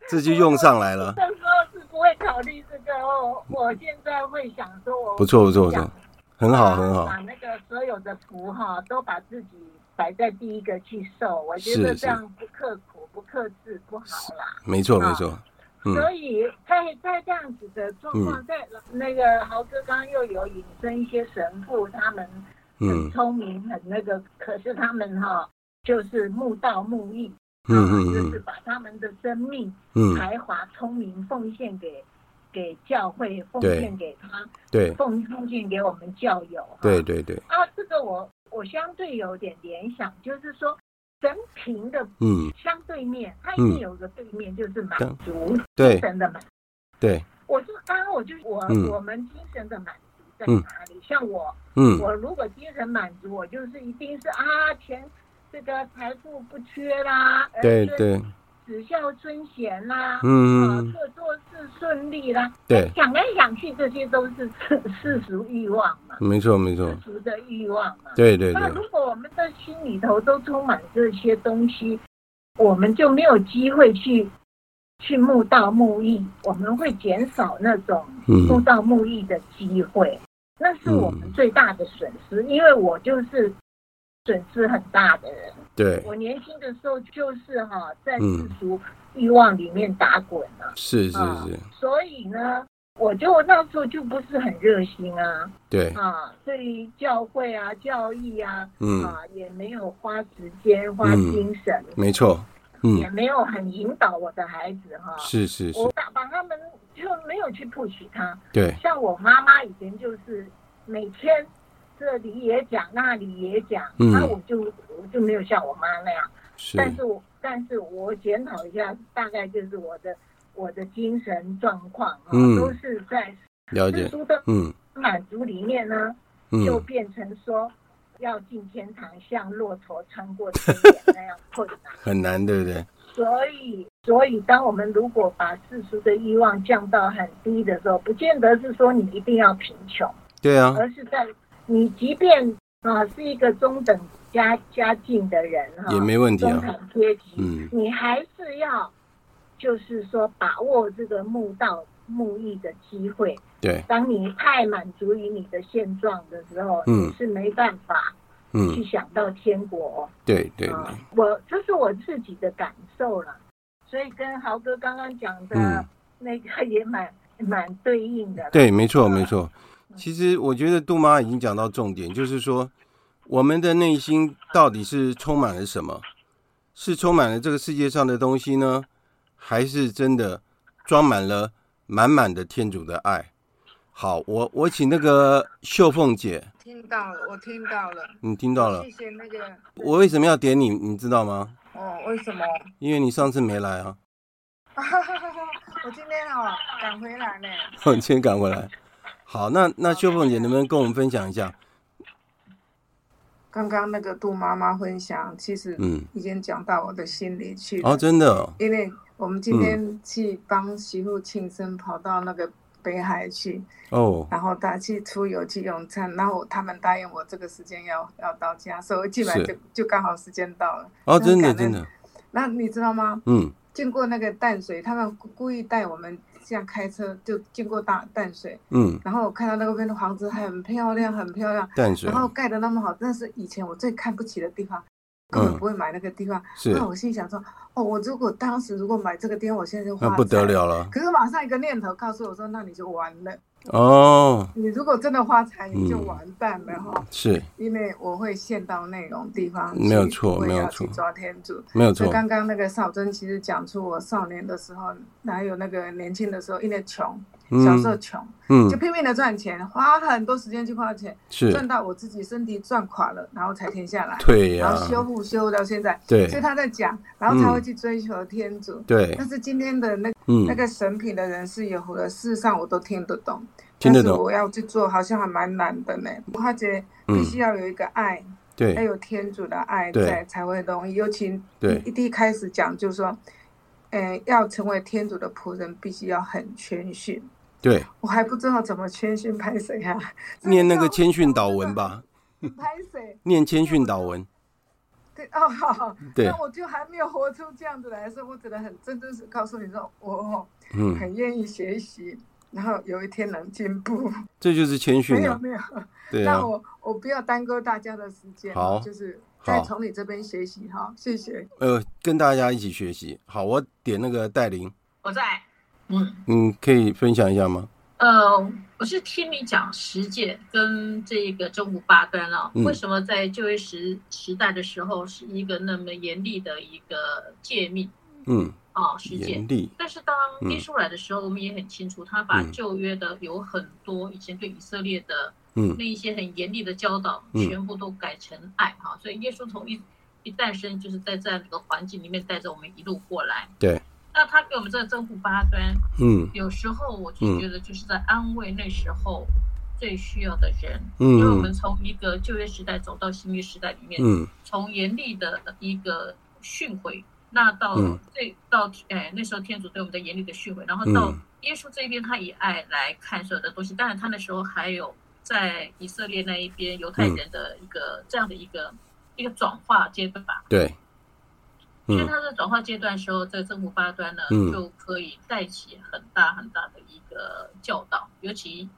这就用上来了。那时候是不会考虑这个哦，我现在会想说我，我不错不错不错，很好很好。把那个所有的福哈，都把自己摆在第一个去受，我觉得这样不刻苦不克制不好啦。没错没错。所以在在这样子的状况，在那个豪哥刚刚又有引申一些神父，他们很聪明，很那个，可是他们哈就是慕道慕义，嗯就是把他们的生命、才华、聪明奉献给给教会，奉献给他，对，奉奉献给我们教友，对对对。啊，这个我我相对有点联想，就是说。神平的嗯。相对面，它一定有个对面，就是满足精神的满。对，我就刚刚我就我我们精神的满足在哪里？像我，嗯，我如果精神满足，我就是一定是啊，钱这个财富不缺啦，对对。子孝孙贤啦，嗯，做做事顺利啦，对，想来想去，这些都是世世俗欲望嘛，没错没错，世俗的欲望嘛，对对对。那如果我们的心里头都充满这些东西，我们就没有机会去去慕道慕义，我们会减少那种慕道慕义的机会，那是我们最大的损失，因为我就是。损失很大的人，对，我年轻的时候就是哈，在世俗欲望里面打滚了，是是是，所以呢，我就那时候就不是很热心啊，对。啊，对于教会啊、教义啊，嗯。啊，也没有花时间、花精神，没错，嗯，也没有很引导我的孩子哈，是是是，我把把他们就没有去 push 他，对，像我妈妈以前就是每天。这里也讲，那里也讲，那、嗯、我就我就没有像我妈那样。是，但是我但是我检讨一下，大概就是我的我的精神状况啊，嗯、都是在了解。的嗯。满足里面呢，嗯、就变成说要进天堂，像骆驼穿过天眼那样困难，很难，对不对？所以所以，当我们如果把世俗的欲望降到很低的时候，不见得是说你一定要贫穷，对啊，而是在。你即便啊是一个中等家家境的人哈，也没问题啊，中产阶级，嗯，你还是要就是说把握这个慕道慕义的机会。对，当你太满足于你的现状的时候，嗯，你是没办法，嗯，去想到天国。对对对，我这是我自己的感受了，所以跟豪哥刚刚讲的那个也蛮蛮对应的。对，没错没错。其实我觉得杜妈已经讲到重点，就是说我们的内心到底是充满了什么？是充满了这个世界上的东西呢，还是真的装满了满满的天主的爱？好，我我请那个秀凤姐。听到了，我听到了。你听到了。谢谢那个。我为什么要点你？你知道吗？哦，为什么？因为你上次没来啊。我今天哦赶回来呢。我今天赶回来。好，那那秀凤姐能不能跟我们分享一下？刚刚那个杜妈妈分享，其实嗯，已经讲到我的心里去了。哦，真的。因为我们今天去帮媳妇庆生，跑到那个北海去哦，然后他去出游去用餐，然后他们答应我这个时间要要到家，所以我进来就就刚好时间到了。哦，真的真的。那你知道吗？嗯。经过那个淡水，他们故意带我们这样开车，就经过大淡水。嗯，然后我看到那边的房子很漂亮，很漂亮。淡水，然后盖的那么好，那是以前我最看不起的地方，根本不会买那个地方。是，那我心想说，哦，我如果当时如果买这个地方，我现在就花。那不得了了。可是马上一个念头告诉我说，那你就完了。哦，你如果真的发财，你就完蛋了哈、嗯。是，因为我会陷到那种地方，没有错，没有错。去抓天主，没有错。刚刚那个少珍其实讲出我少年的时候，哪有那个年轻的时候，因为穷，小时候穷，嗯，就拼命的赚钱，花很多时间去花钱，是赚到我自己身体赚垮了，然后才停下来，对呀、啊，然后修复修复到现在，对。所以他在讲，然后才会去追求天主，对。但是今天的那那个神品的人是有的，事实上我都听得懂。但是我要去做，好像还蛮难的呢。我发觉必须要有一个爱，对，要有天主的爱在才会容易。尤其一一开始讲，就是说，呃，要成为天主的仆人，必须要很谦逊。对，我还不知道怎么谦逊，拍谁啊？念那个谦逊祷文吧。拍谁？念谦逊祷文。对哦，好好。对。那我就还没有活出这样子来所以，我只能很真真实告诉你说，我嗯很愿意学习。然后有一天能进步，这就是谦逊。没有没有，对啊。那我我不要耽搁大家的时间，好，就是再从你这边学习哈，谢谢。呃，跟大家一起学习。好，我点那个戴琳，我在，嗯，嗯，可以分享一下吗？呃，我是听你讲十诫跟这个真武八端啊，嗯、为什么在旧约时时代的时候是一个那么严厉的一个诫命？嗯。啊，时间。但是当耶稣来的时候，我们也很清楚，他把旧约的有很多以前对以色列的那一些很严厉的教导，全部都改成爱哈。所以耶稣从一一诞生，就是在这样一个环境里面带着我们一路过来。对。那他给我们这个真福八端，嗯，有时候我就觉得就是在安慰那时候最需要的人，嗯，因为我们从一个旧约时代走到新约时代里面，嗯，从严厉的一个训诲。那到最、嗯、到哎，那时候天主对我们的严厉的训诲，然后到耶稣这边，他以爱来看所有的东西。当然，他那时候还有在以色列那一边犹太人的一个、嗯、这样的一个一个转化阶段吧。对。所以他在转化阶段的时候，在政府八端呢，嗯、就可以带起很大很大的一个教导。尤其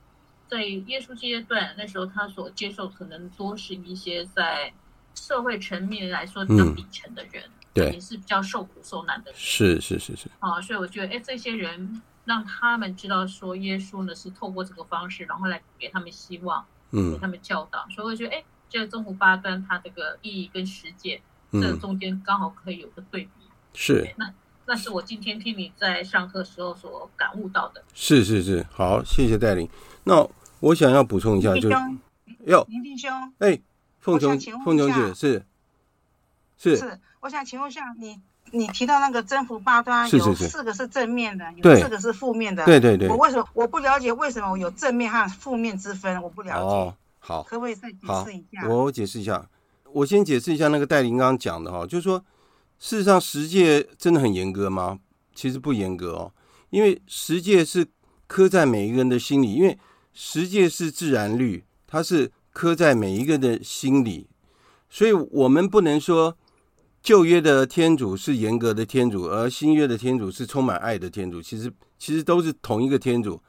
在耶稣阶段，那时候他所接受可能多是一些在社会层面来说比较底层的人。嗯对，也是比较受苦受难的人，是是是是。啊，所以我觉得，哎，这些人让他们知道说，耶稣呢是透过这个方式，然后来给他们希望，嗯，给他们教导。所以我觉得，哎，这个政府八端它这个意义跟实践，嗯、这中间刚好可以有个对比。是。那那是我今天听你在上课时候所感悟到的。是是是，好，谢谢带领。那我想要补充一下，就哟，林弟兄，哎，凤琼，凤琼姐是。是，是，我想请问一下你，你提到那个征服八端有四个是正面的，是是是有四个是负面的，对对对。我为什么我不了解为什么有正面和负面之分？我不了解。哦，好，可不可以再解释一下？我解释一下，我先解释一下那个戴琳刚刚讲的哈，就是说，事实上十诫真的很严格吗？其实不严格哦，因为十诫是刻在每一个人的心里，因为十诫是自然律，它是刻在每一个人的心里，所以我们不能说。旧约的天主是严格的天主，而新约的天主是充满爱的天主。其实，其实都是同一个天主。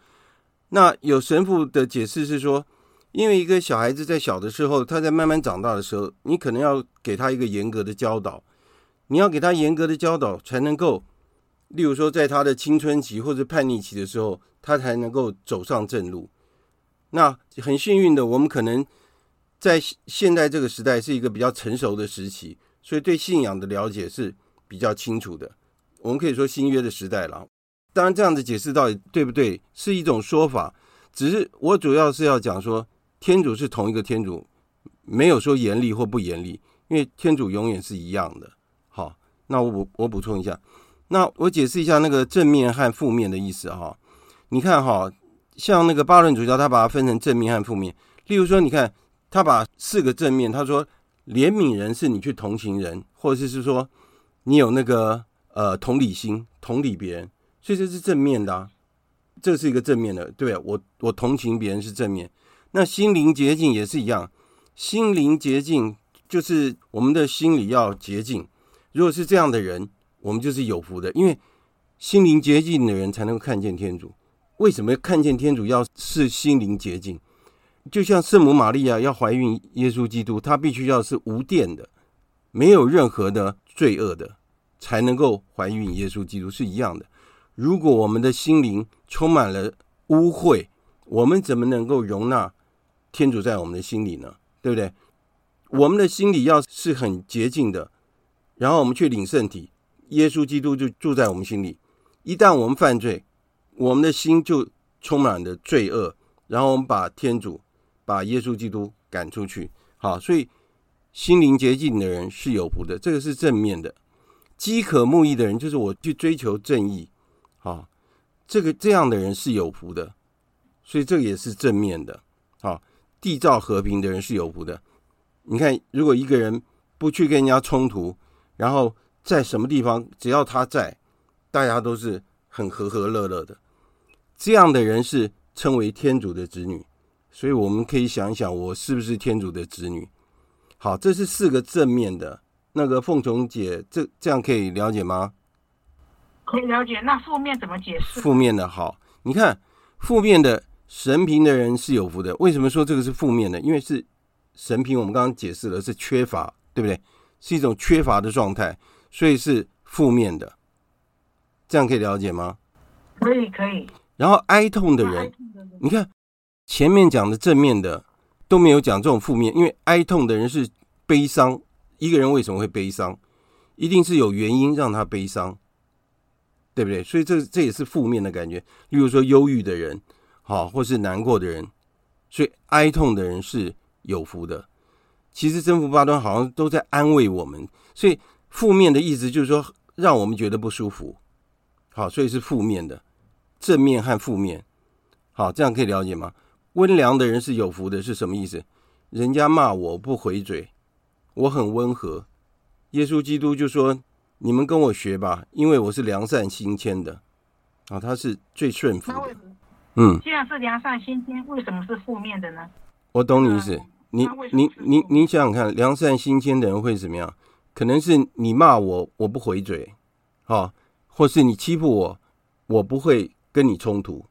那有神父的解释是说，因为一个小孩子在小的时候，他在慢慢长大的时候，你可能要给他一个严格的教导。你要给他严格的教导，才能够，例如说，在他的青春期或者叛逆期的时候，他才能够走上正路。那很幸运的，我们可能在现在这个时代是一个比较成熟的时期，所以对信仰的了解是比较清楚的。我们可以说新约的时代了。当然，这样的解释到底对不对，是一种说法。只是我主要是要讲说，天主是同一个天主，没有说严厉或不严厉，因为天主永远是一样的。好，那我补我补充一下，那我解释一下那个正面和负面的意思哈。你看哈，像那个巴伦主教，他把它分成正面和负面。例如说，你看他把四个正面，他说怜悯人是你去同情人，或者是说你有那个呃同理心，同理别人。所以这是正面的啊，这是一个正面的，对，我我同情别人是正面。那心灵洁净也是一样，心灵洁净就是我们的心里要洁净。如果是这样的人，我们就是有福的，因为心灵洁净的人才能够看见天主。为什么看见天主要是心灵洁净？就像圣母玛利亚要怀孕耶稣基督，她必须要是无玷的，没有任何的罪恶的，才能够怀孕耶稣基督是一样的。如果我们的心灵充满了污秽，我们怎么能够容纳天主在我们的心里呢？对不对？我们的心里要是很洁净的，然后我们去领圣体，耶稣基督就住在我们心里。一旦我们犯罪，我们的心就充满了罪恶，然后我们把天主、把耶稣基督赶出去。好，所以心灵洁净的人是有福的，这个是正面的。饥渴慕义的人，就是我去追求正义。好，这个这样的人是有福的，所以这个也是正面的。好，缔造和平的人是有福的。你看，如果一个人不去跟人家冲突，然后在什么地方，只要他在，大家都是很和和乐乐的。这样的人是称为天主的子女。所以我们可以想一想，我是不是天主的子女？好，这是四个正面的。那个凤琼姐，这这样可以了解吗？可以了解，那负面怎么解释？负面的好，你看负面的神贫的人是有福的。为什么说这个是负面的？因为是神贫，我们刚刚解释了是缺乏，对不对？是一种缺乏的状态，所以是负面的。这样可以了解吗？可以，可以。然后哀痛的人，你看前面讲的正面的都没有讲这种负面，因为哀痛的人是悲伤。一个人为什么会悲伤？一定是有原因让他悲伤。对不对？所以这这也是负面的感觉。例如说，忧郁的人，好，或是难过的人，所以哀痛的人是有福的。其实征服八端好像都在安慰我们，所以负面的意思就是说，让我们觉得不舒服。好，所以是负面的。正面和负面，好，这样可以了解吗？温良的人是有福的，是什么意思？人家骂我不回嘴，我很温和。耶稣基督就说。你们跟我学吧，因为我是良善心谦的，啊，他是最顺服的。嗯，既然是良善心谦，为什么是负面的呢？我懂你意思。你你你你想想看，良善心谦的人会怎么样？可能是你骂我，我不回嘴，啊，或是你欺负我，我不会跟你冲突。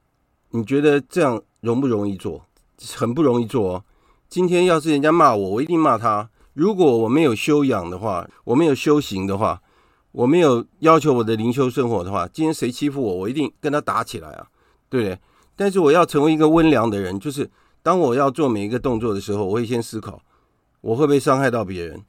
你觉得这样容不容易做？很不容易做哦。今天要是人家骂我，我一定骂他。如果我没有修养的话，我没有修行的话。我没有要求我的灵修生活的话，今天谁欺负我，我一定跟他打起来啊，对不对？但是我要成为一个温良的人，就是当我要做每一个动作的时候，我会先思考我会不会伤害到别人。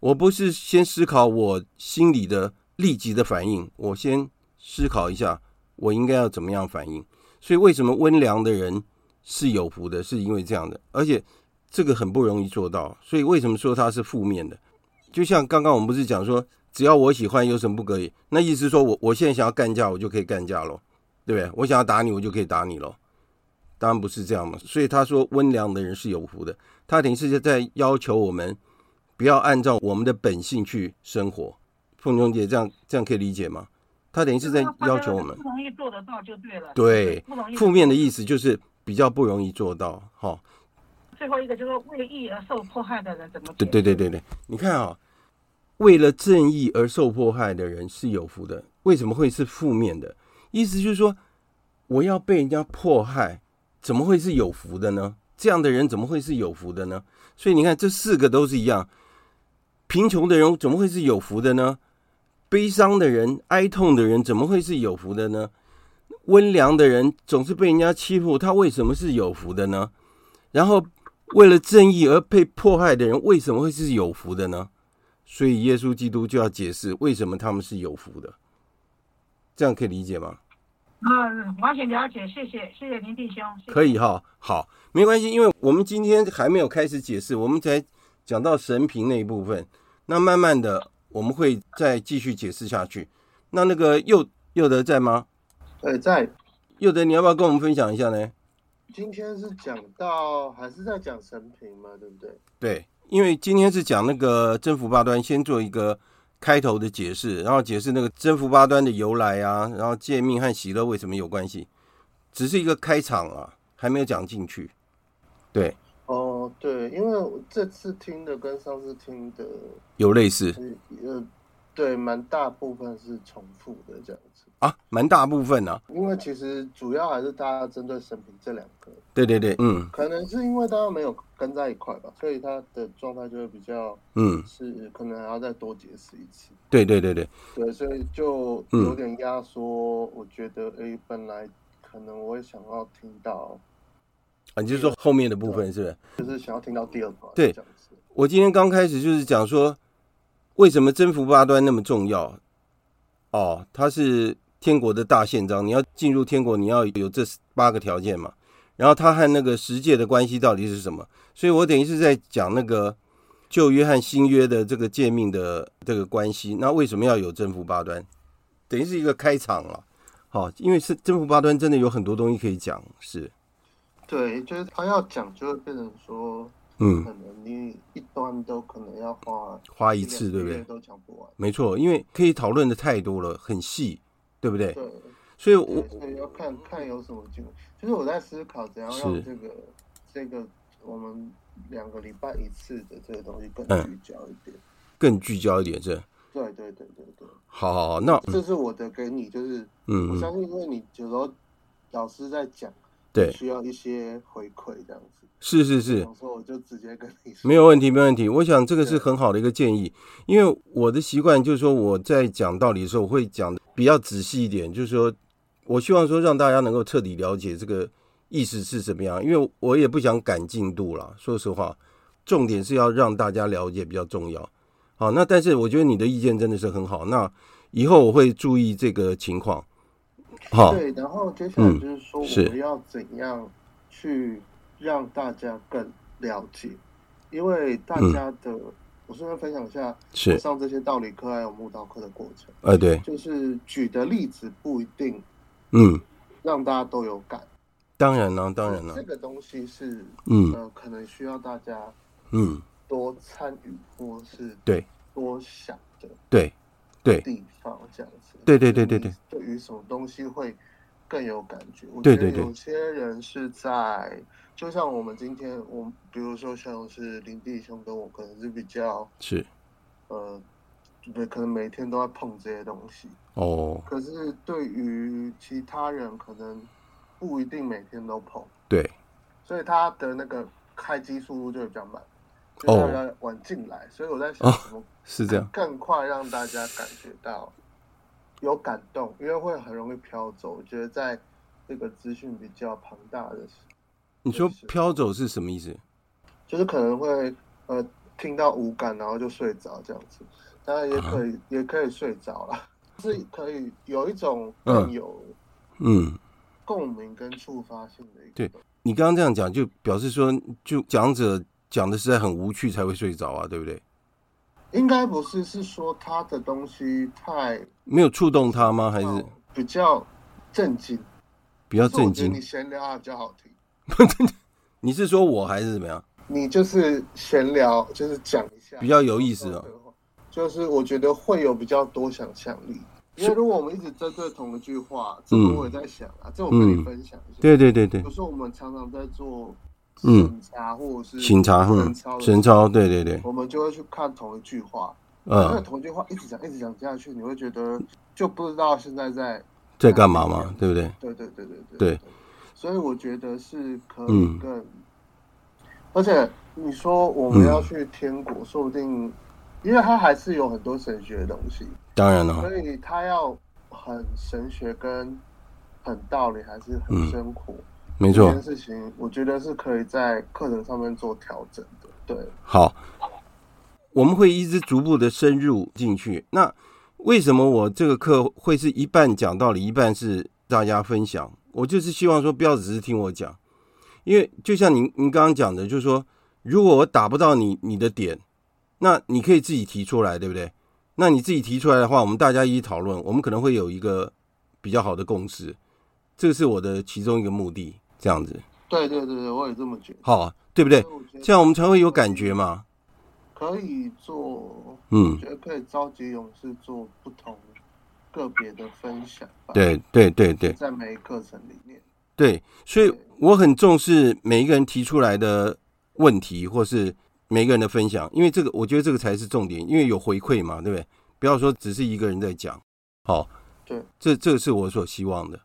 我不是先思考我心里的立即的反应，我先思考一下我应该要怎么样反应。所以为什么温良的人是有福的？是因为这样的，而且这个很不容易做到。所以为什么说它是负面的？就像刚刚我们不是讲说。只要我喜欢，有什么不可以？那意思说我我现在想要干架，我就可以干架喽，对不对？我想要打你，我就可以打你喽。当然不是这样嘛。所以他说温良的人是有福的。他等于是在要求我们不要按照我们的本性去生活。凤琼姐，这样这样可以理解吗？他等于是在要求我们不容易做得到就对了。对，负面的意思就是比较不容易做到。哈。最后一个就是为义而受迫害的人怎么？对对对对对，你看啊。为了正义而受迫害的人是有福的，为什么会是负面的？意思就是说，我要被人家迫害，怎么会是有福的呢？这样的人怎么会是有福的呢？所以你看，这四个都是一样，贫穷的人怎么会是有福的呢？悲伤的人、哀痛的人怎么会是有福的呢？温良的人总是被人家欺负，他为什么是有福的呢？然后为了正义而被迫害的人为什么会是有福的呢？所以耶稣基督就要解释为什么他们是有福的，这样可以理解吗？嗯，完全了解，谢谢，谢谢林弟兄。谢谢。可以哈，好，没关系，因为我们今天还没有开始解释，我们才讲到神评那一部分，那慢慢的我们会再继续解释下去。那那个佑佑德在吗？呃，在。佑德，你要不要跟我们分享一下呢？今天是讲到还是在讲神评嘛，对不对？对。因为今天是讲那个征服八端，先做一个开头的解释，然后解释那个征服八端的由来啊，然后诫命和喜乐为什么有关系，只是一个开场啊，还没有讲进去。对，哦，对，因为这次听的跟上次听的有类似，呃，对，蛮大部分是重复的这样子。啊，蛮大部分呢、啊，因为其实主要还是大家针对神评这两个。对对对，嗯，可能是因为大家没有跟在一块吧，所以他的状态就会比较，嗯，是可能还要再多解释一次。对对对对，对，所以就有点压缩。我觉得，哎、嗯，本来可能我也想要听到，啊，你就是说后面的部分是不是？就是想要听到第二段。对，我今天刚开始就是讲说，为什么征服八端那么重要？哦，它是。天国的大宪章，你要进入天国，你要有这八个条件嘛。然后他和那个十诫的关系到底是什么？所以我等于是在讲那个旧约和新约的这个诫命的这个关系。那为什么要有正负八端？等于是一个开场了。好，因为是真福八端，真的有很多东西可以讲。是，对，就是他要讲，就会变成说，嗯，可能你一端都可能要花花一次，对不对？都讲不完。没错，因为可以讨论的太多了，很细。对不对？对，所以我所以要看看有什么进度。就是我在思考怎样让这个这个我们两个礼拜一次的这个东西更聚焦一点，嗯、更聚焦一点是。对对对对对。好好好，那这是我的给你，就是嗯，我相信因为你有时候老师在讲，对，需要一些回馈这样子。是是是。我就直接跟你说。没有问题，没有问题。我想这个是很好的一个建议，因为我的习惯就是说我在讲道理的时候，我会讲的。比较仔细一点，就是说，我希望说让大家能够彻底了解这个意思是怎么样，因为我也不想赶进度了。说实话，重点是要让大家了解比较重要。好，那但是我觉得你的意见真的是很好，那以后我会注意这个情况。好，对，然后接下来就是说，我们要怎样去让大家更了解，因为大家的。嗯我顺便分享一下，是上这些道理课还有木道课的过程。哎，对，就是举的例子不一定，嗯，让大家都有感。当然了，当然了，这个东西是，嗯，呃，可能需要大家，嗯，多参与或是对。多想的，对。对。地方这样子。对对对对对，对于什么东西会更有感觉？对对对，有些人是在。就像我们今天，我比如说像是林弟兄跟我，可能是比较是，呃，对，可能每天都在碰这些东西哦。可是对于其他人，可能不一定每天都碰。对，所以他的那个开机速度就会比较慢，就要晚进来。哦、所以我在想，怎么是这样更快让大家感觉到有感动，因为会很容易飘走。我觉得在这个资讯比较庞大的时候。你说飘走是什么意思？就是可能会呃听到无感，然后就睡着这样子，当然也可以、啊、也可以睡着了，是可以有一种更有嗯共鸣跟触发性的一个。对，你刚刚这样讲，就表示说，就讲者讲的实在很无趣才会睡着啊，对不对？应该不是，是说他的东西太没有触动他吗？还是比较震惊？比较震惊。你闲聊还比较好听。你是说我还是怎么样？你就是闲聊，就是讲一下，比较有意思哦。就是我觉得会有比较多想象力，因为如果我们一直针对同一句话，这个我也在想啊，这我跟你分享一下。对对对对。有时候我们常常在做审查或者是审查、审查、审查，对对对。我们就会去看同一句话，因为同一句话一直讲一直讲下去，你会觉得就不知道现在在在干嘛嘛，对不对？对对对对对。对。所以我觉得是可以更，嗯、而且你说我们要去天国，说不定，嗯、因为它还是有很多神学的东西。当然了。所以他要很神学跟很道理，还是很辛苦。嗯、没错，这件事情我觉得是可以在课程上面做调整的。对，好，我们会一直逐步的深入进去。那为什么我这个课会是一半讲道理，一半是大家分享？我就是希望说，不要只是听我讲，因为就像您您刚刚讲的，就是说，如果我打不到你你的点，那你可以自己提出来，对不对？那你自己提出来的话，我们大家一起讨论，我们可能会有一个比较好的共识。这个是我的其中一个目的，这样子。对对对对，我也这么觉得。好，对不对？这样我们才会有感觉嘛。可以做，嗯，觉得可以召集勇士做不同个别的分享。对对对对，在每一课程里面。对，所以我很重视每一个人提出来的问题，或是每个人的分享，因为这个我觉得这个才是重点，因为有回馈嘛，对不对？不要说只是一个人在讲。好，对，这这个是我所希望的。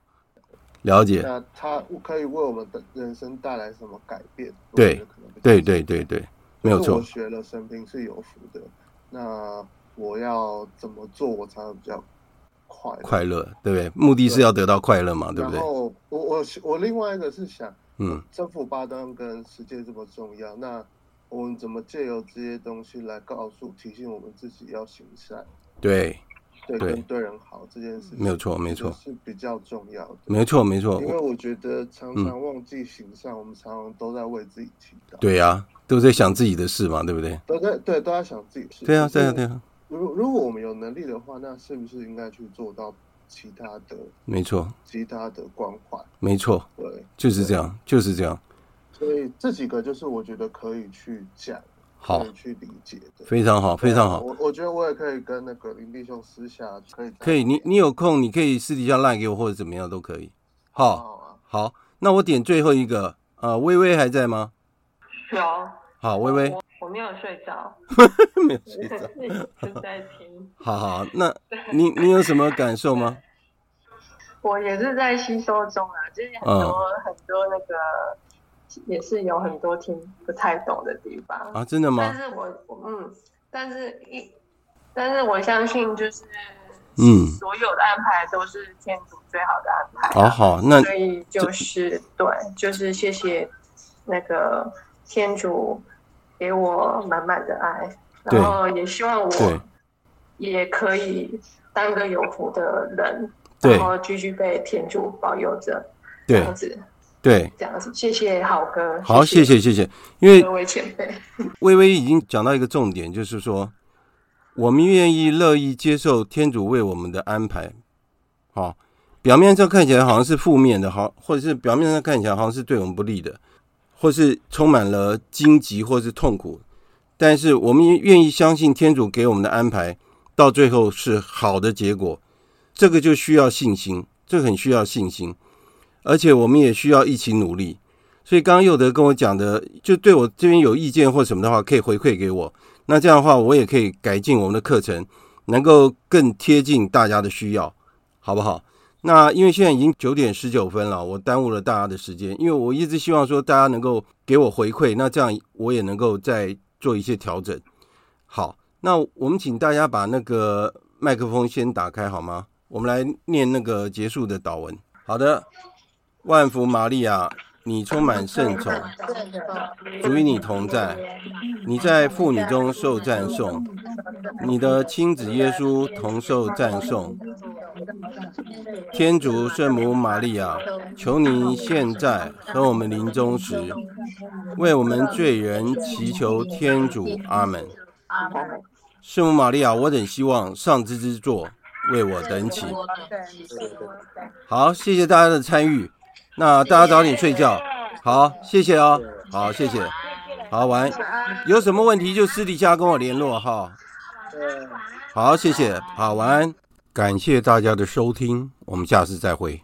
了解。那他可以为我们的人生带来什么改变？对，对对对对。没有错，我学了生病是有福的。那我要怎么做，我才会比较快乐？快乐，对不对？目的是要得到快乐嘛，对不对？然后我我我另外一个是想，嗯，征服八端跟世界这么重要，那我们怎么借由这些东西来告诉、提醒我们自己要行善？对。对，跟对人好这件事情没有错，没错，是比较重要的。没错，没错。因为我觉得常常忘记行善，我们常常都在为自己祈祷。对呀，都在想自己的事嘛，对不对？都在对，都在想自己的事。对啊，对啊，对啊。如如果我们有能力的话，那是不是应该去做到其他的？没错，其他的关怀。没错，对，就是这样，就是这样。所以这几个就是我觉得可以去讲。好，去理解的非常好，非常好。我我觉得我也可以跟那个林弟兄私下可以可以，你你有空你可以私底下赖给我或者怎么样都可以。好，好，啊、好，那我点最后一个啊，微微还在吗？有。好，微微，我没有睡着，没有睡着，正在听。好好，那你你有什么感受吗？我也是在吸收中啊，就是很多、嗯、很多那个。也是有很多听不太懂的地方啊，真的吗？但是我嗯，但是一，但是我相信就是嗯，所有的安排都是天主最好的安排。好好，那所以就是对，就是谢谢那个天主给我满满的爱，然后也希望我也可以当个有福的人，然后继续被天主保佑着，这样子。对，这样子，谢谢好哥。好，谢谢谢谢，因为各位前辈，微微已经讲到一个重点，就是说，我们愿意乐意接受天主为我们的安排。好，表面上看起来好像是负面的，好，或者是表面上看起来好像是对我们不利的，或是充满了荆棘或是痛苦，但是我们愿意相信天主给我们的安排，到最后是好的结果。这个就需要信心，这个很需要信心。而且我们也需要一起努力，所以刚刚佑德跟我讲的，就对我这边有意见或什么的话，可以回馈给我。那这样的话，我也可以改进我们的课程，能够更贴近大家的需要，好不好？那因为现在已经九点十九分了，我耽误了大家的时间，因为我一直希望说大家能够给我回馈，那这样我也能够再做一些调整。好，那我们请大家把那个麦克风先打开好吗？我们来念那个结束的祷文。好的。万福玛利亚，你充满圣宠，主与你同在，你在妇女中受赞颂，你的亲子耶稣同受赞颂。天主圣母玛利亚，求您现在和我们临终时，为我们罪人祈求天主。阿门。圣母玛利亚，我等希望上之之座为我等起。好，谢谢大家的参与。那大家早点睡觉，好，谢谢哦，好，谢谢，好，晚安。有什么问题就私底下跟我联络哈。好，谢谢，好，晚安。感谢大家的收听，我们下次再会。